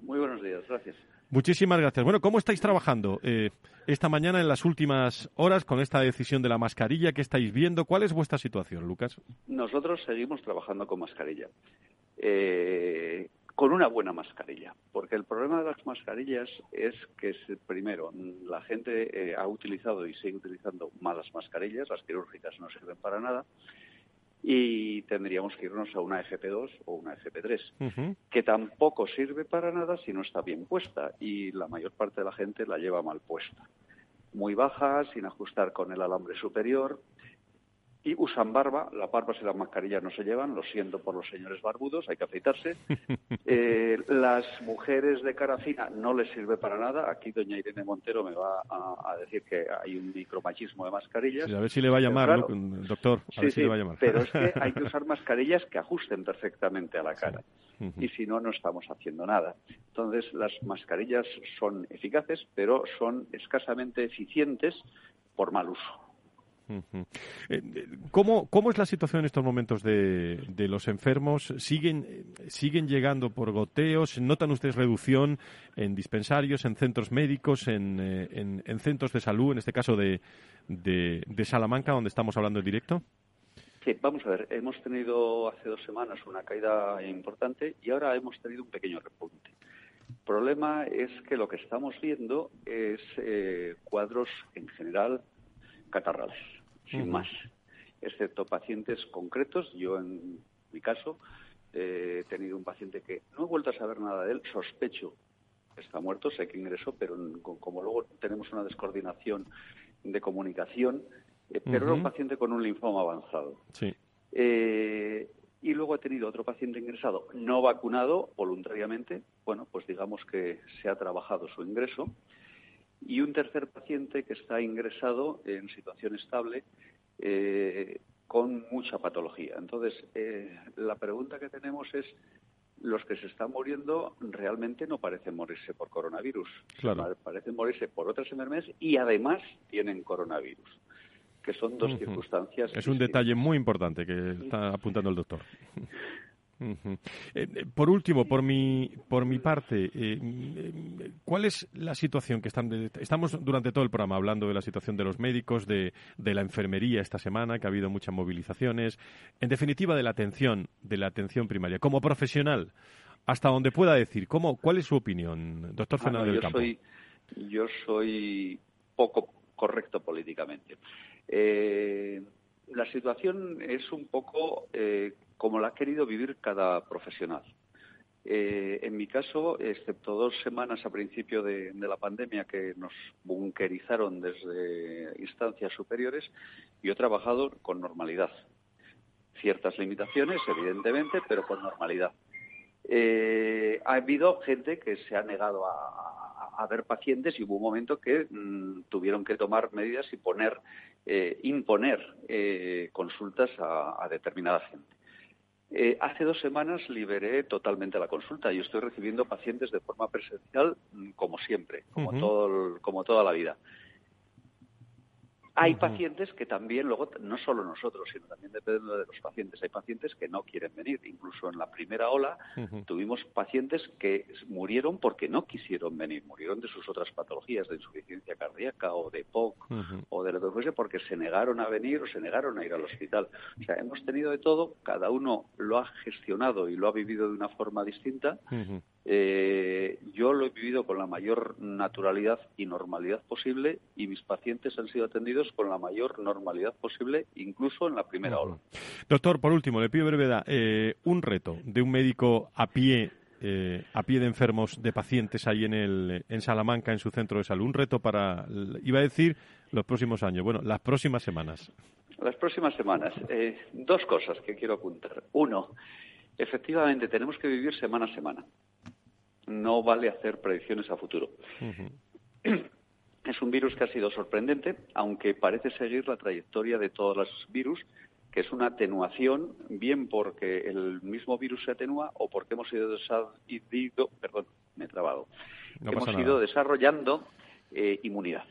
Muy buenos días, gracias. Muchísimas gracias. Bueno, ¿cómo estáis trabajando eh, esta mañana en las últimas horas con esta decisión de la mascarilla? ¿Qué estáis viendo? ¿Cuál es vuestra situación, Lucas? Nosotros seguimos trabajando con mascarilla. Eh, con una buena mascarilla, porque el problema de las mascarillas es que, primero, la gente eh, ha utilizado y sigue utilizando malas mascarillas, las quirúrgicas no sirven para nada, y tendríamos que irnos a una FP2 o una FP3, que tampoco sirve para nada si no está bien puesta y la mayor parte de la gente la lleva mal puesta. Muy baja, sin ajustar con el alambre superior, y usan barba. Las barbas y las mascarillas no se llevan, lo siento por los señores barbudos, hay que afeitarse. *laughs* Eh, las mujeres de cara fina no les sirve para nada. Aquí doña Irene Montero me va a, decir que hay un micromachismo de mascarillas. a ver si le va a llamar, doctor. A ver si le va a llamar. Pero es que *laughs* hay que usar mascarillas que ajusten perfectamente a la cara. Y si no, no estamos haciendo nada. Entonces, las mascarillas son eficaces, pero son escasamente eficientes por mal uso. Eh, ¿Cómo, ¿Cómo, es la situación en estos momentos de, de, los enfermos? ¿Siguen, ¿Siguen llegando por goteos? ¿Notan ustedes reducción en dispensarios, en centros médicos, en, eh, en, en centros de salud, en este caso de, de, de, Salamanca, donde estamos hablando en directo? Sí, vamos a ver. Hemos tenido hace dos semanas una caída importante y ahora hemos tenido un pequeño repunte. El problema es que lo que estamos viendo es eh, cuadros en general catarrales, sin más, excepto pacientes concretos. Yo, en mi caso, eh, he tenido un paciente que no he vuelto a saber nada de él, sospecho que está muerto, sé que ingresó, pero como luego tenemos una descoordinación de comunicación, eh, pero era un paciente con un linfoma avanzado. Sí. Eh, y luego ha tenido otro paciente ingresado no vacunado voluntariamente. Bueno, pues digamos que se ha trabajado su ingreso y un tercer paciente que está ingresado en situación estable eh, con mucha patología. Entonces, eh, la pregunta que tenemos es, los que se están muriendo realmente no parecen morirse por coronavirus, claro. parecen morirse por otras enfermedades y además tienen coronavirus, que son dos circunstancias. Es un detalle muy importante que está apuntando el doctor. *laughs* Eh, eh, por último, por mi, por mi parte, eh, eh, ¿cuál es la situación que están? de- estamos durante todo el programa hablando de la situación de los médicos, de, de la enfermería esta semana, que ha habido muchas movilizaciones, en definitiva de la atención, de la atención primaria. Como profesional, hasta donde pueda decir, ¿cómo, ¿cuál es su opinión, doctor Ah, no, Fernández del Campo? soy yo soy poco correcto políticamente. Eh, la situación es un poco eh, como la ha querido vivir cada profesional. Eh, en mi caso, excepto dos semanas a principio de, la pandemia que nos bunkerizaron desde instancias superiores, yo he trabajado con normalidad. Ciertas limitaciones, evidentemente, pero con normalidad. Eh, ha habido gente que se ha negado a, ver pacientes y hubo un momento que mm, tuvieron que tomar medidas y poner, eh, imponer consultas a determinada gente. Eh, hace dos semanas liberé totalmente la consulta y estoy recibiendo pacientes de forma presencial mm, como siempre, como, todo el- como toda la vida. Hay pacientes que también, luego, no solo nosotros, sino también depende de los pacientes. Hay pacientes que no quieren venir. Incluso en la primera ola tuvimos pacientes que murieron porque no quisieron venir. Murieron de sus otras patologías, de insuficiencia cardíaca o de POC o de lo que fuese, porque se negaron a venir o se negaron a ir al hospital. O sea, hemos tenido de todo, cada uno lo ha gestionado y lo ha vivido de una forma distinta. Eh, yo lo he vivido con la mayor naturalidad y normalidad posible y mis pacientes han sido atendidos con la mayor normalidad posible, incluso en la primera ola. Doctor, por último, le pido brevedad. Eh, un reto de un médico a pie, eh, a pie de enfermos, de pacientes ahí en, el, en Salamanca, en su centro de salud. Un reto para, iba a decir, los próximos años. Bueno, las próximas semanas. Las próximas semanas, eh, dos cosas que quiero apuntar. Uno, efectivamente tenemos que vivir semana a semana. No vale hacer predicciones a futuro. Es un virus que ha sido sorprendente, aunque parece seguir la trayectoria de todos los virus, que es una atenuación, bien porque el mismo virus se atenúa o porque hemos ido, desa- ido- perdón, me he trabado, No hemos ido desarrollando eh, inmunidad,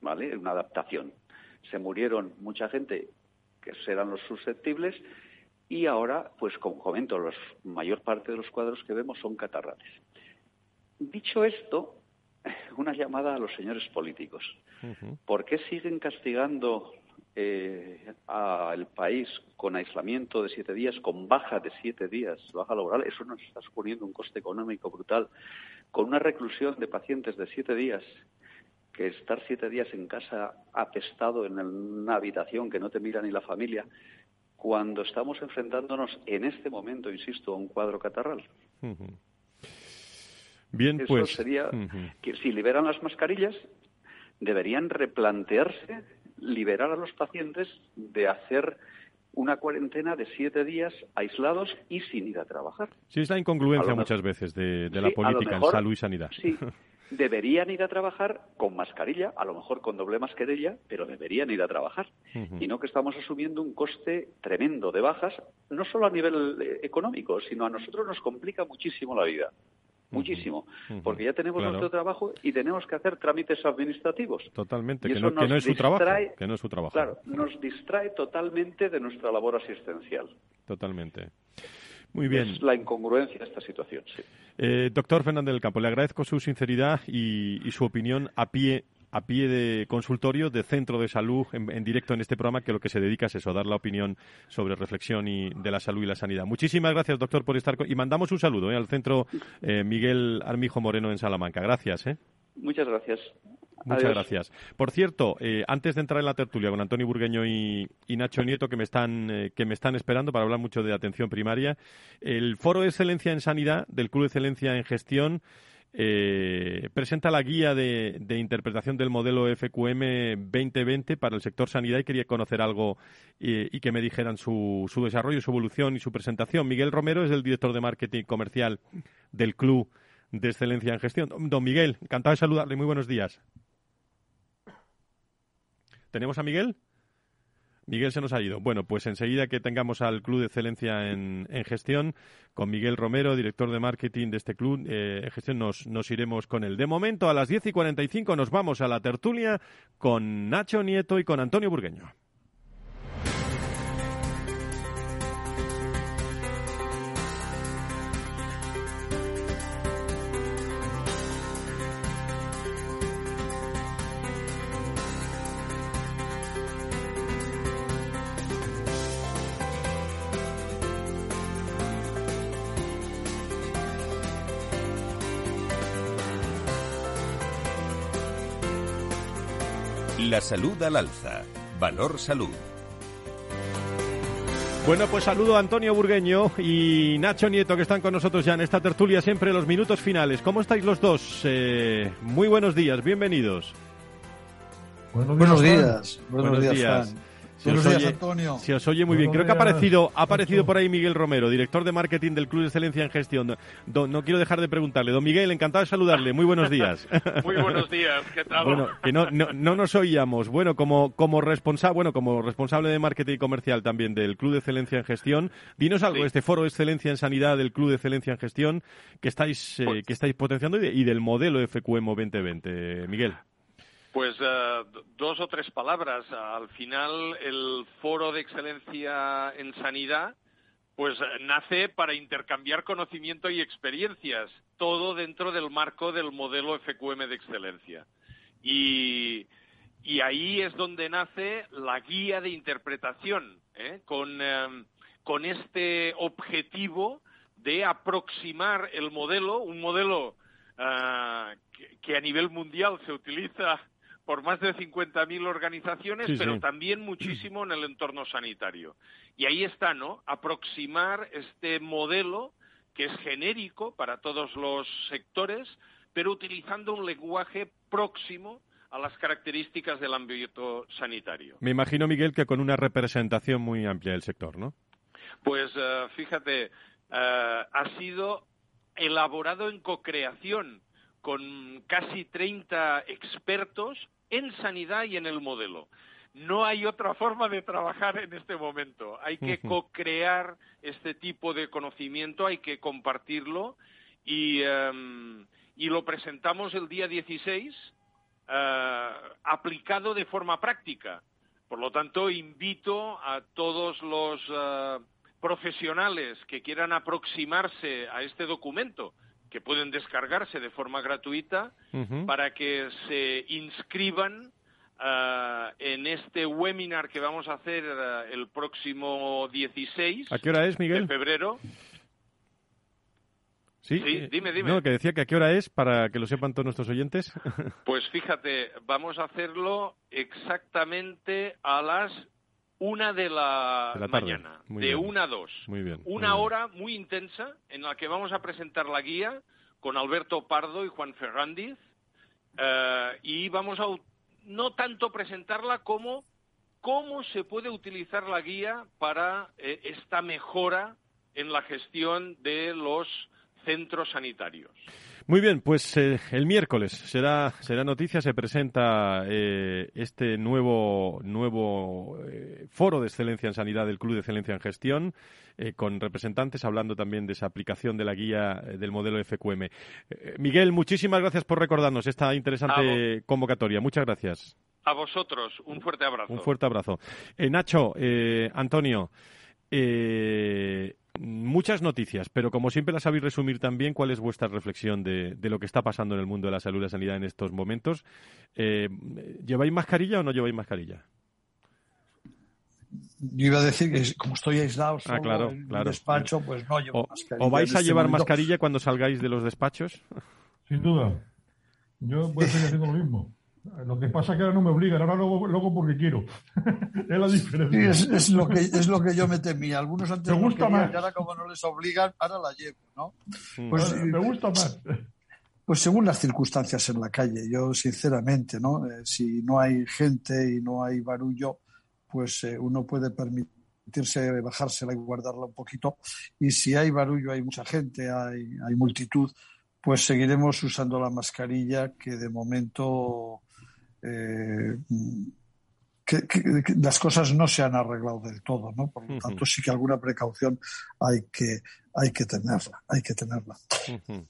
¿vale? Una adaptación. Se murieron mucha gente que eran los susceptibles y ahora, pues como comento, la mayor parte de los cuadros que vemos son catarrales. Dicho esto, *laughs* una llamada a los señores políticos. ¿Por qué siguen castigando eh, al país con aislamiento de siete días, con baja de siete días, baja laboral? Eso nos está suponiendo un coste económico brutal. Con una reclusión de pacientes de siete días, que estar siete días en casa apestado en una habitación que no te mira ni la familia, cuando estamos enfrentándonos en este momento, insisto, a un cuadro catarral. Bien, Eso pues. sería que si liberan las mascarillas, deberían replantearse liberar a los pacientes de hacer una cuarentena de siete días aislados y sin ir a trabajar. Sí, es la incongruencia muchas veces de, de Sí, la política en salud y sanidad. Sí, *laughs* deberían ir a trabajar con mascarilla, a lo mejor con doble mascarilla, pero deberían ir a trabajar. Y no que estamos asumiendo un coste tremendo de bajas, no solo a nivel eh, económico, sino a nosotros nos complica muchísimo la vida. muchísimo, porque ya tenemos nuestro trabajo y tenemos que hacer trámites administrativos. Totalmente, que no, que no, es su trabajo, que no es su trabajo. Claro, nos distrae totalmente de nuestra labor asistencial. Totalmente. Muy bien. Es la incongruencia de esta situación, sí. Eh, doctor Fernández del Campo, le agradezco su sinceridad y, y su opinión a pie a pie de consultorio de centro de salud en, directo en este programa que lo que se dedica es eso, dar la opinión sobre reflexión y de la salud y la sanidad. Muchísimas gracias, doctor, por estar con... y mandamos un saludo ¿eh? al centro eh, Miguel Armijo Moreno en Salamanca. Gracias. ¿eh? Muchas gracias. Muchas gracias. Por cierto, eh, antes de entrar en la tertulia con Antonio Burgueño y, Nacho Nieto, que me, están, eh, que me están esperando para hablar mucho de atención primaria, el Foro de Excelencia en Sanidad del Club de Excelencia en Gestión eh, presenta la guía de, interpretación del modelo FQM 2020 para el sector sanidad y quería conocer algo y que me dijeran su, su desarrollo, su evolución y su presentación. Miguel Romero es el director de marketing comercial del Club de Excelencia en Gestión. Don Miguel, encantado de saludarle. Muy buenos días. ¿Tenemos a Miguel? Miguel se nos ha ido. Bueno, pues enseguida que tengamos al Club de Excelencia en, Gestión, con Miguel Romero, director de marketing de este club eh, en gestión, nos, nos iremos con él. De momento, a las 10 y 45 nos vamos a la tertulia con Nacho Nieto y con Antonio Burgueño. La salud al alza. Valor salud. Bueno, pues saludo a Antonio Burgueño y Nacho Nieto que están con nosotros ya en esta tertulia, siempre los minutos finales. ¿Cómo estáis los dos? Eh, muy buenos días, bienvenidos. Buenos días. Buenos, días. Se os, oye, Antonio. se os oye muy bien. Creo que ha aparecido, ha aparecido por ahí Miguel Romero, director de marketing del Club de Excelencia en Gestión. no quiero dejar de preguntarle. Don Miguel, encantado de saludarle. Muy buenos días. *laughs* muy buenos días. ¿Qué tal? Bueno, que no, no, nos oíamos. Bueno, como, como, responsable, bueno, como responsable de marketing comercial también del Club de Excelencia en Gestión, dinos algo de este foro de excelencia en sanidad del Club de Excelencia en Gestión que estáis, eh, pues que estáis potenciando y, y del modelo FQM 2020. Miguel. Pues eh, dos o tres palabras. Al final, el Foro de Excelencia en Sanidad, pues nace para intercambiar conocimiento y experiencias, todo dentro del marco del modelo FQM de excelencia. Y, ahí es donde nace la guía de interpretación, ¿eh? con, em, con este objetivo de aproximar el modelo, un modelo eh, que, a nivel mundial se utiliza por más de 50.000 organizaciones, pero también muchísimo en el entorno sanitario. Y ahí está, ¿no? Aproximar este modelo que es genérico para todos los sectores, pero utilizando un lenguaje próximo a las características del ámbito sanitario. Me imagino, Miguel, que con una representación muy amplia del sector, ¿no? Pues eh, fíjate, eh, ha sido elaborado en co-creación con casi 30 expertos en sanidad y en el modelo. No hay otra forma de trabajar en este momento. Hay que co-crear este tipo de conocimiento, hay que compartirlo y, em, lo presentamos el día 16 eh, aplicado de forma práctica. Por lo tanto, invito a todos los eh, profesionales que quieran aproximarse a este documento, que pueden descargarse de forma gratuita para que se inscriban ah, en este webinar que vamos a hacer ah, el próximo 16 ¿A qué hora es, Miguel? de febrero. ¿Sí? dime, dime. No, que decía que a qué hora es para que lo sepan todos nuestros oyentes. Pues fíjate, vamos a hacerlo exactamente a las una de la, mañana, de una a dos. Muy bien. Una hora muy intensa en la que vamos a presentar la guía con Alberto Pardo y Juan Ferrandiz eh, y vamos a no tanto presentarla como cómo se puede utilizar la guía para eh, esta mejora en la gestión de los centros sanitarios. Muy bien, pues eh, el miércoles será, será noticia, se presenta eh, este nuevo, nuevo eh, foro de excelencia en sanidad del Club de Excelencia en Gestión, con representantes hablando también de esa aplicación de la guía del modelo FQM. Miguel, muchísimas gracias por recordarnos esta interesante convocatoria. Muchas gracias. A vosotros, un fuerte abrazo. Un fuerte abrazo. Nacho, Antonio, muchas noticias, pero como siempre las sabéis resumir también, ¿cuál es vuestra reflexión de, lo que está pasando en el mundo de la salud y la sanidad en estos momentos? Eh, ¿Lleváis mascarilla o no lleváis mascarilla? Yo iba a decir que como estoy aislado ah, solo en el despacho, pues no llevo mascarilla. ¿O vais a este llevar mascarilla cuando salgáis de los despachos? Sin duda. Yo voy a seguir haciendo lo mismo. Lo que pasa es que ahora no me obligan, ahora luego, porque quiero. *laughs* es la diferencia. Sí, es, lo que, es lo que yo me temía. Algunos antes me gusta más. ahora como no les obligan, ahora la llevo, ¿no? Pues, me gusta más. *laughs* Pues según las circunstancias en la calle, yo sinceramente, ¿no? Eh, si no hay gente y no hay barullo, pues eh, uno puede permitirse bajársela y guardarla un poquito. Y si hay barullo, hay mucha gente, hay, hay multitud, pues seguiremos usando la mascarilla que de momento eh, que, las cosas no se han arreglado del todo, ¿no? Por lo tanto, sí que alguna precaución hay que, hay que tenerla, hay que tenerla. Eh,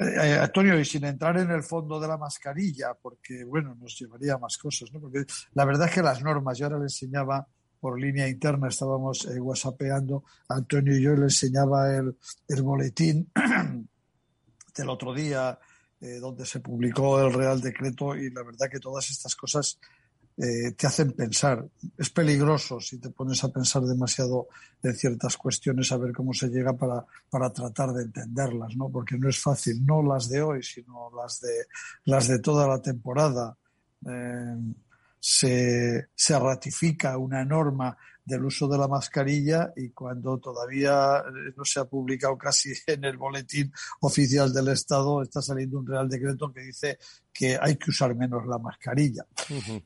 eh, Antonio, y sin entrar en el fondo de la mascarilla, porque, bueno, nos llevaría a más cosas, ¿no? Porque la verdad es que las normas, yo ahora le enseñaba por línea interna, estábamos whatsappeando, Antonio y yo le enseñaba el, el boletín *clears throat* del otro día eh, donde se publicó el Real Decreto y la verdad que todas estas cosas eh, te hacen pensar. Es peligroso si te pones a pensar demasiado en ciertas cuestiones, a ver cómo se llega para, para tratar de entenderlas, ¿no? Porque no es fácil, no las de hoy, sino las de, las de toda la temporada. Eh, se, se ratifica una norma del uso de la mascarilla y cuando todavía eh, no se ha publicado casi *laughs* en el boletín oficial del Estado, está saliendo un real decreto que dice que hay que usar menos la mascarilla.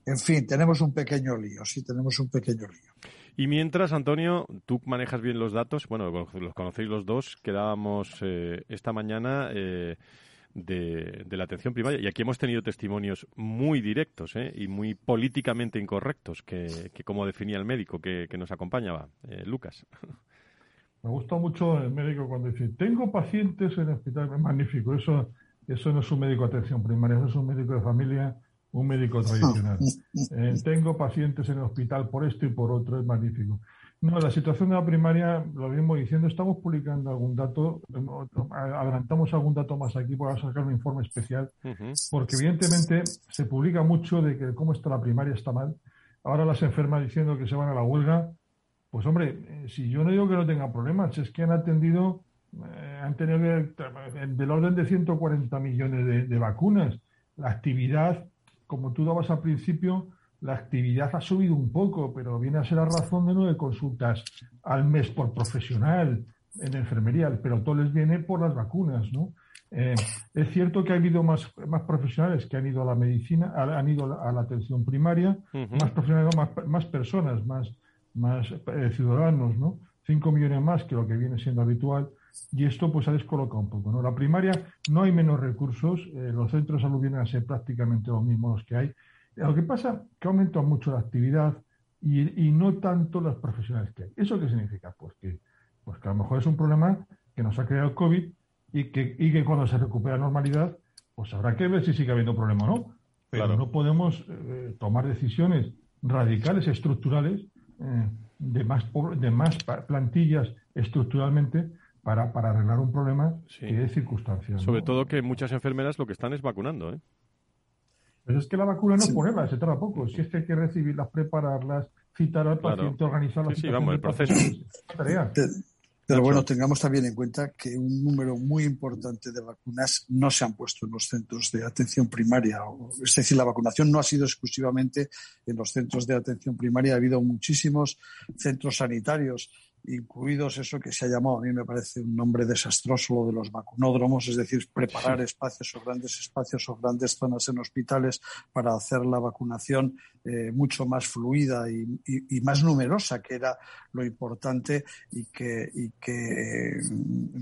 En fin, tenemos un pequeño lío, sí, tenemos un pequeño lío. Y mientras, Antonio, tú manejas bien los datos, bueno, los conocéis los dos, quedábamos eh, esta mañana eh, de, la atención primaria. Y aquí hemos tenido testimonios muy directos ¿eh? y muy políticamente incorrectos, que, como definía el médico que, nos acompañaba, eh, Lucas. *laughs* Me gusta mucho el médico cuando dice, tengo pacientes en el hospital. Es magnífico. Eso, eso no es un médico de atención primaria, eso es un médico de familia, un médico tradicional. *laughs* Eh, tengo pacientes en el hospital por esto y por otro, es magnífico. No, la situación de la primaria, lo mismo diciendo, estamos publicando algún dato, adelantamos algún dato más aquí para sacar un informe especial, porque evidentemente se publica mucho de que cómo está la primaria está mal. Ahora las enfermas diciendo que se van a la huelga, pues hombre, eh, si yo no digo que no tengan problemas, es que han atendido, eh, han tenido del orden de 140 millones de, de vacunas. La actividad, como tú dabas al principio, la actividad ha subido un poco, pero viene a ser a razón de nueve consultas al mes por profesional en enfermería, pero todo les viene por las vacunas, ¿no? Eh, es cierto que ha habido más, más profesionales que han ido a la medicina, han ido a la atención primaria, más profesionales, más, más, personas, más, más eh, ciudadanos, ¿no? Cinco millones más que lo que viene siendo habitual y esto pues ha descolocado un poco, ¿no? La primaria no hay menos recursos, eh, los centros de salud vienen a ser prácticamente los mismos los que hay, lo que pasa es que aumenta mucho la actividad y, no tanto los profesionales que hay. ¿Eso qué significa? Pues que, pues que a lo mejor es un problema que nos ha creado el COVID y que, y que cuando se recupera la normalidad, pues habrá que ver si sigue habiendo problema o no. Pero no podemos eh, tomar decisiones radicales, estructurales, eh, de, más, de más plantillas estructuralmente para, para arreglar un problema que es circunstancial. Sobre todo que muchas enfermeras lo que están es vacunando, ¿eh? Pero es que la vacuna no es ponerla, se trata poco. Si es que hay que recibirlas, prepararlas, citar al paciente, organizarlas. Sí, vamos, el proceso. Pero, bueno, tengamos también en cuenta que un número muy importante de vacunas no se han puesto en los centros de atención primaria. Es decir, la vacunación no ha sido exclusivamente en los centros de atención primaria. Ha habido muchísimos centros sanitarios incluidos eso que se ha llamado, a mí me parece un nombre desastroso, lo de los vacunódromos, es decir, preparar espacios o grandes espacios o grandes zonas en hospitales para hacer la vacunación eh, mucho más fluida y, más numerosa, que era lo importante y que, y que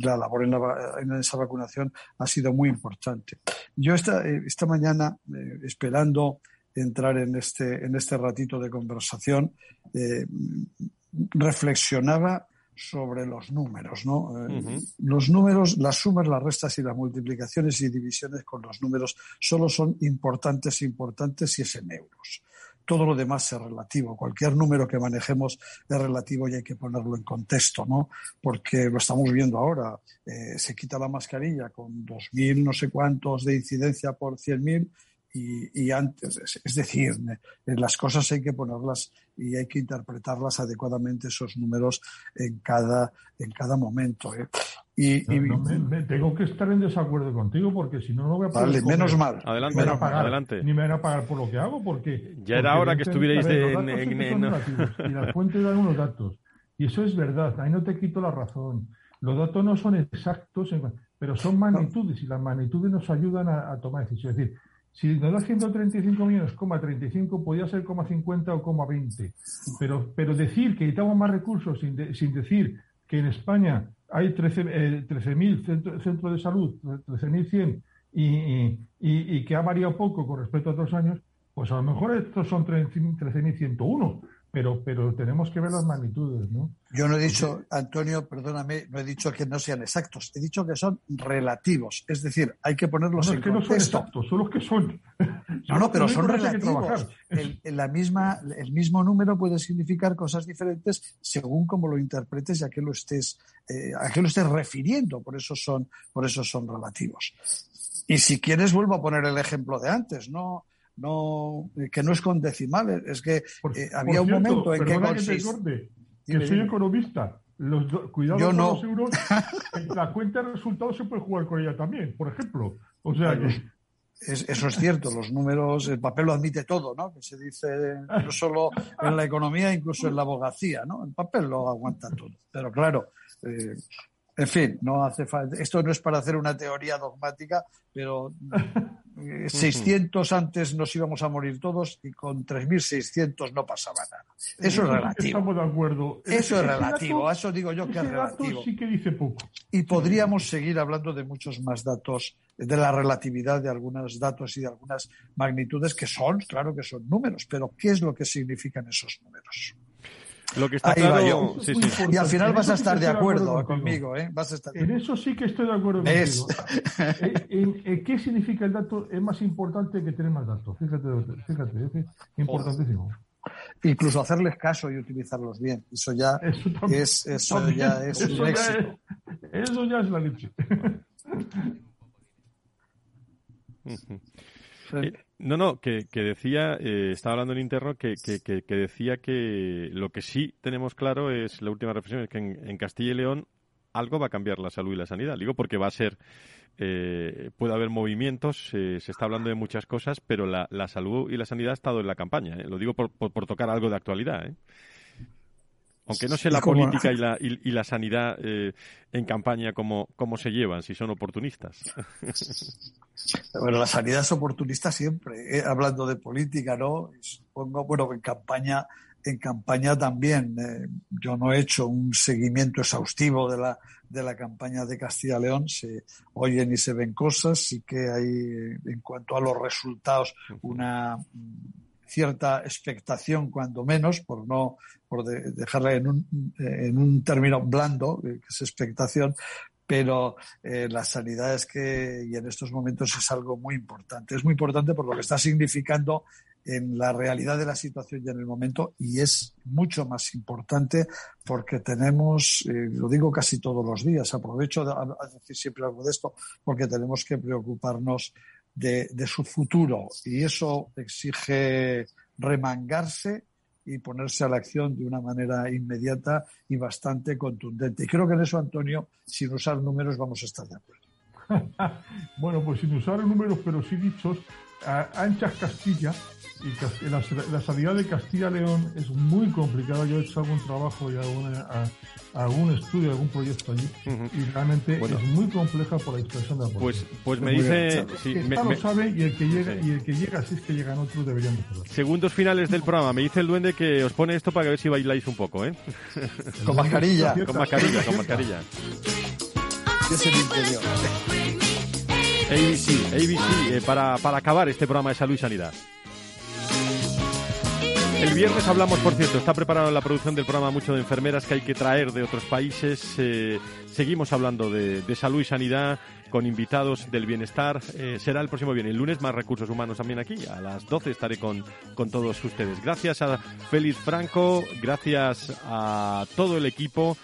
la labor en, esa vacunación ha sido muy importante. Yo esta, esta mañana, esperando entrar en este, en este ratito de conversación, eh, reflexionaba sobre los números, ¿no? Eh, los números, las sumas, las restas y las multiplicaciones y divisiones con los números solo son importantes, importantes si es en euros. Todo lo demás es relativo. Cualquier número que manejemos es relativo y hay que ponerlo en contexto, ¿no? Porque lo estamos viendo ahora. Eh, se quita la mascarilla con 2.000 no sé cuántos de incidencia por 100.000 y, antes. Es decir, las cosas hay que ponerlas y hay que interpretarlas adecuadamente esos números en cada, en cada momento. ¿eh? Y, tengo que estar en desacuerdo contigo porque si no, no voy a pagar. Vale, menos mal. Adelante, adelante. Ni me van a pagar por lo que hago porque. Ya era hora que estuvierais en. y las fuentes dan unos datos. Y eso es verdad, ahí no te quito la razón. Los datos no son exactos, pero son magnitudes y las magnitudes nos ayudan a, a tomar decisiones. Es decir, si nos da 135 millones, 35 podría ser 50 o 20. Pero, pero decir que necesitamos más recursos sin, sin decir que en España hay 13.000 13, centros de salud, 13.100, y, y, y, que ha variado poco con respecto a otros años, pues a lo mejor estos son 13.101 pero, pero tenemos que ver las magnitudes, ¿no? Yo no he dicho, Antonio, perdóname, no he dicho que no sean exactos, he dicho que son relativos, es decir, hay que ponerlos no, en es que no son exactos, son los que son. *laughs* No, no, pero son relativos. El, la misma, el mismo número puede significar cosas diferentes según cómo lo interpretes y a qué lo estés, eh, a qué lo estés refiriendo, por eso son, por eso son relativos. Y si quieres, vuelvo a poner el ejemplo de antes, ¿no? No, que no es con decimales, es que eh, había un momento en que, que soy economista. Los cuidado con los euros, *laughs* la cuenta de resultados se puede jugar con ella también, por ejemplo. O sea eso es cierto, los números, el papel lo admite todo, ¿no? Que se dice no solo en la economía, incluso en la abogacía, ¿no? El papel lo aguanta todo. Pero claro, eh, en fin, no hace falta. Esto no es para hacer una teoría dogmática, pero 600 antes nos íbamos a morir todos y con 3.600 no pasaba nada. Eso es relativo. Estamos de acuerdo. Eso es relativo. eso digo yo que es relativo. Sí que dice poco. Y podríamos seguir hablando de muchos más datos, de la relatividad de algunos datos y de algunas magnitudes que son, claro que son números, pero ¿qué es lo que signifian esos números? Lo que está claro, Y al final vas a estar de acuerdo, conmigo, ¿eh? Vas a estar en eso sí que estoy de acuerdo contigo. *laughs* ¿En, qué significa el dato? Es más importante que tener más datos. Fíjate, fíjate, es importantísimo. Incluso hacerles caso y utilizarlos bien. Eso ya es, eso ya es un éxito. eso ya es la leche. No, no, que, decía, eh, estaba hablando en interno, que, que, decía que lo que sí tenemos claro es, la última reflexión, es que en, Castilla y León algo va a cambiar la salud y la sanidad. Digo porque va a ser, eh, puede haber movimientos, se está hablando de muchas cosas, pero la, la, salud y la sanidad ha estado en la campaña. ¿eh? Lo digo por, por, por, tocar algo de actualidad. ¿eh? Aunque no sé la política y la, y, la sanidad eh, en campaña cómo, cómo se llevan, si son oportunistas. *laughs* Bueno, la sanidad es oportunista siempre, eh, hablando de política, ¿no? supongo, bueno, en campaña, en campaña también. Eh, yo no he hecho un seguimiento exhaustivo de la, de la campaña de Castilla León. Se oyen y se ven cosas, sí que hay, en cuanto a los resultados, una cierta expectación, cuando menos, por no por dejarla en un, en un término blando, que es expectación, pero eh, la sanidad es que, y en estos momentos es algo muy importante. Es muy importante por lo que está significando en la realidad de la situación y en el momento, y es mucho más importante porque tenemos, eh, lo digo casi todos los días, aprovecho a decir siempre algo de esto, porque tenemos que preocuparnos de, su futuro y eso exige remangarse y ponerse a la acción de una manera inmediata y bastante contundente. Y creo que en eso, Antonio, sin usar números vamos a estar de acuerdo. *laughs* bueno, pues sin usar números, pero sí dichos, anchas Castilla y la, la, sanidad de Castilla-León es muy complicada. Yo he hecho algún trabajo y algún estudio, algún proyecto allí y realmente es muy compleja por la expresión de la Pues, pues me dice... Sí, me, lo sabe y el que llega, y el que llega, si es que llegan otros, deberían de Segundos finales del programa. Me dice el duende que os pone esto para ver si bailáis un poco, ¿eh? Con mascarilla. con mascarilla, con mascarilla. El. ABC, ABC, para, para acabar este programa de salud y sanidad. El viernes hablamos, por cierto, está preparada la producción del programa mucho de enfermeras que hay que traer de otros países. Eh, seguimos hablando de, salud y sanidad con invitados del bienestar. Eh, será el próximo viernes. El lunes más recursos humanos también aquí. A las 12 estaré con, con todos ustedes. Gracias a Félix Franco, gracias a todo el equipo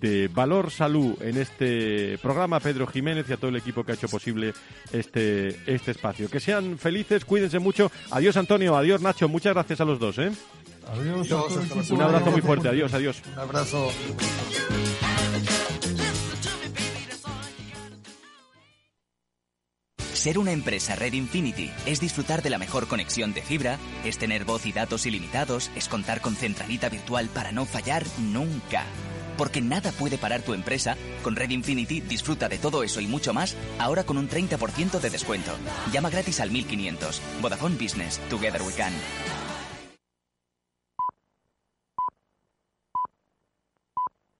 de Valor Salud en este programa, Pedro Jiménez y a todo el equipo que ha hecho posible este, este espacio. Que sean felices, cuídense mucho. Adiós Antonio, adiós Nacho, muchas gracias a los dos. ¿eh? Adiós. Un abrazo muy fuerte, adiós, adiós. Un abrazo. Ser una empresa Red Infinity es disfrutar de la mejor conexión de fibra, es tener voz y datos ilimitados, es contar con centralita virtual para no fallar nunca. Porque nada puede parar tu empresa, con Red Infinity disfruta de todo eso y mucho más, ahora con un 30% de descuento. Llama gratis al 1500. Vodafone Business. Together we can.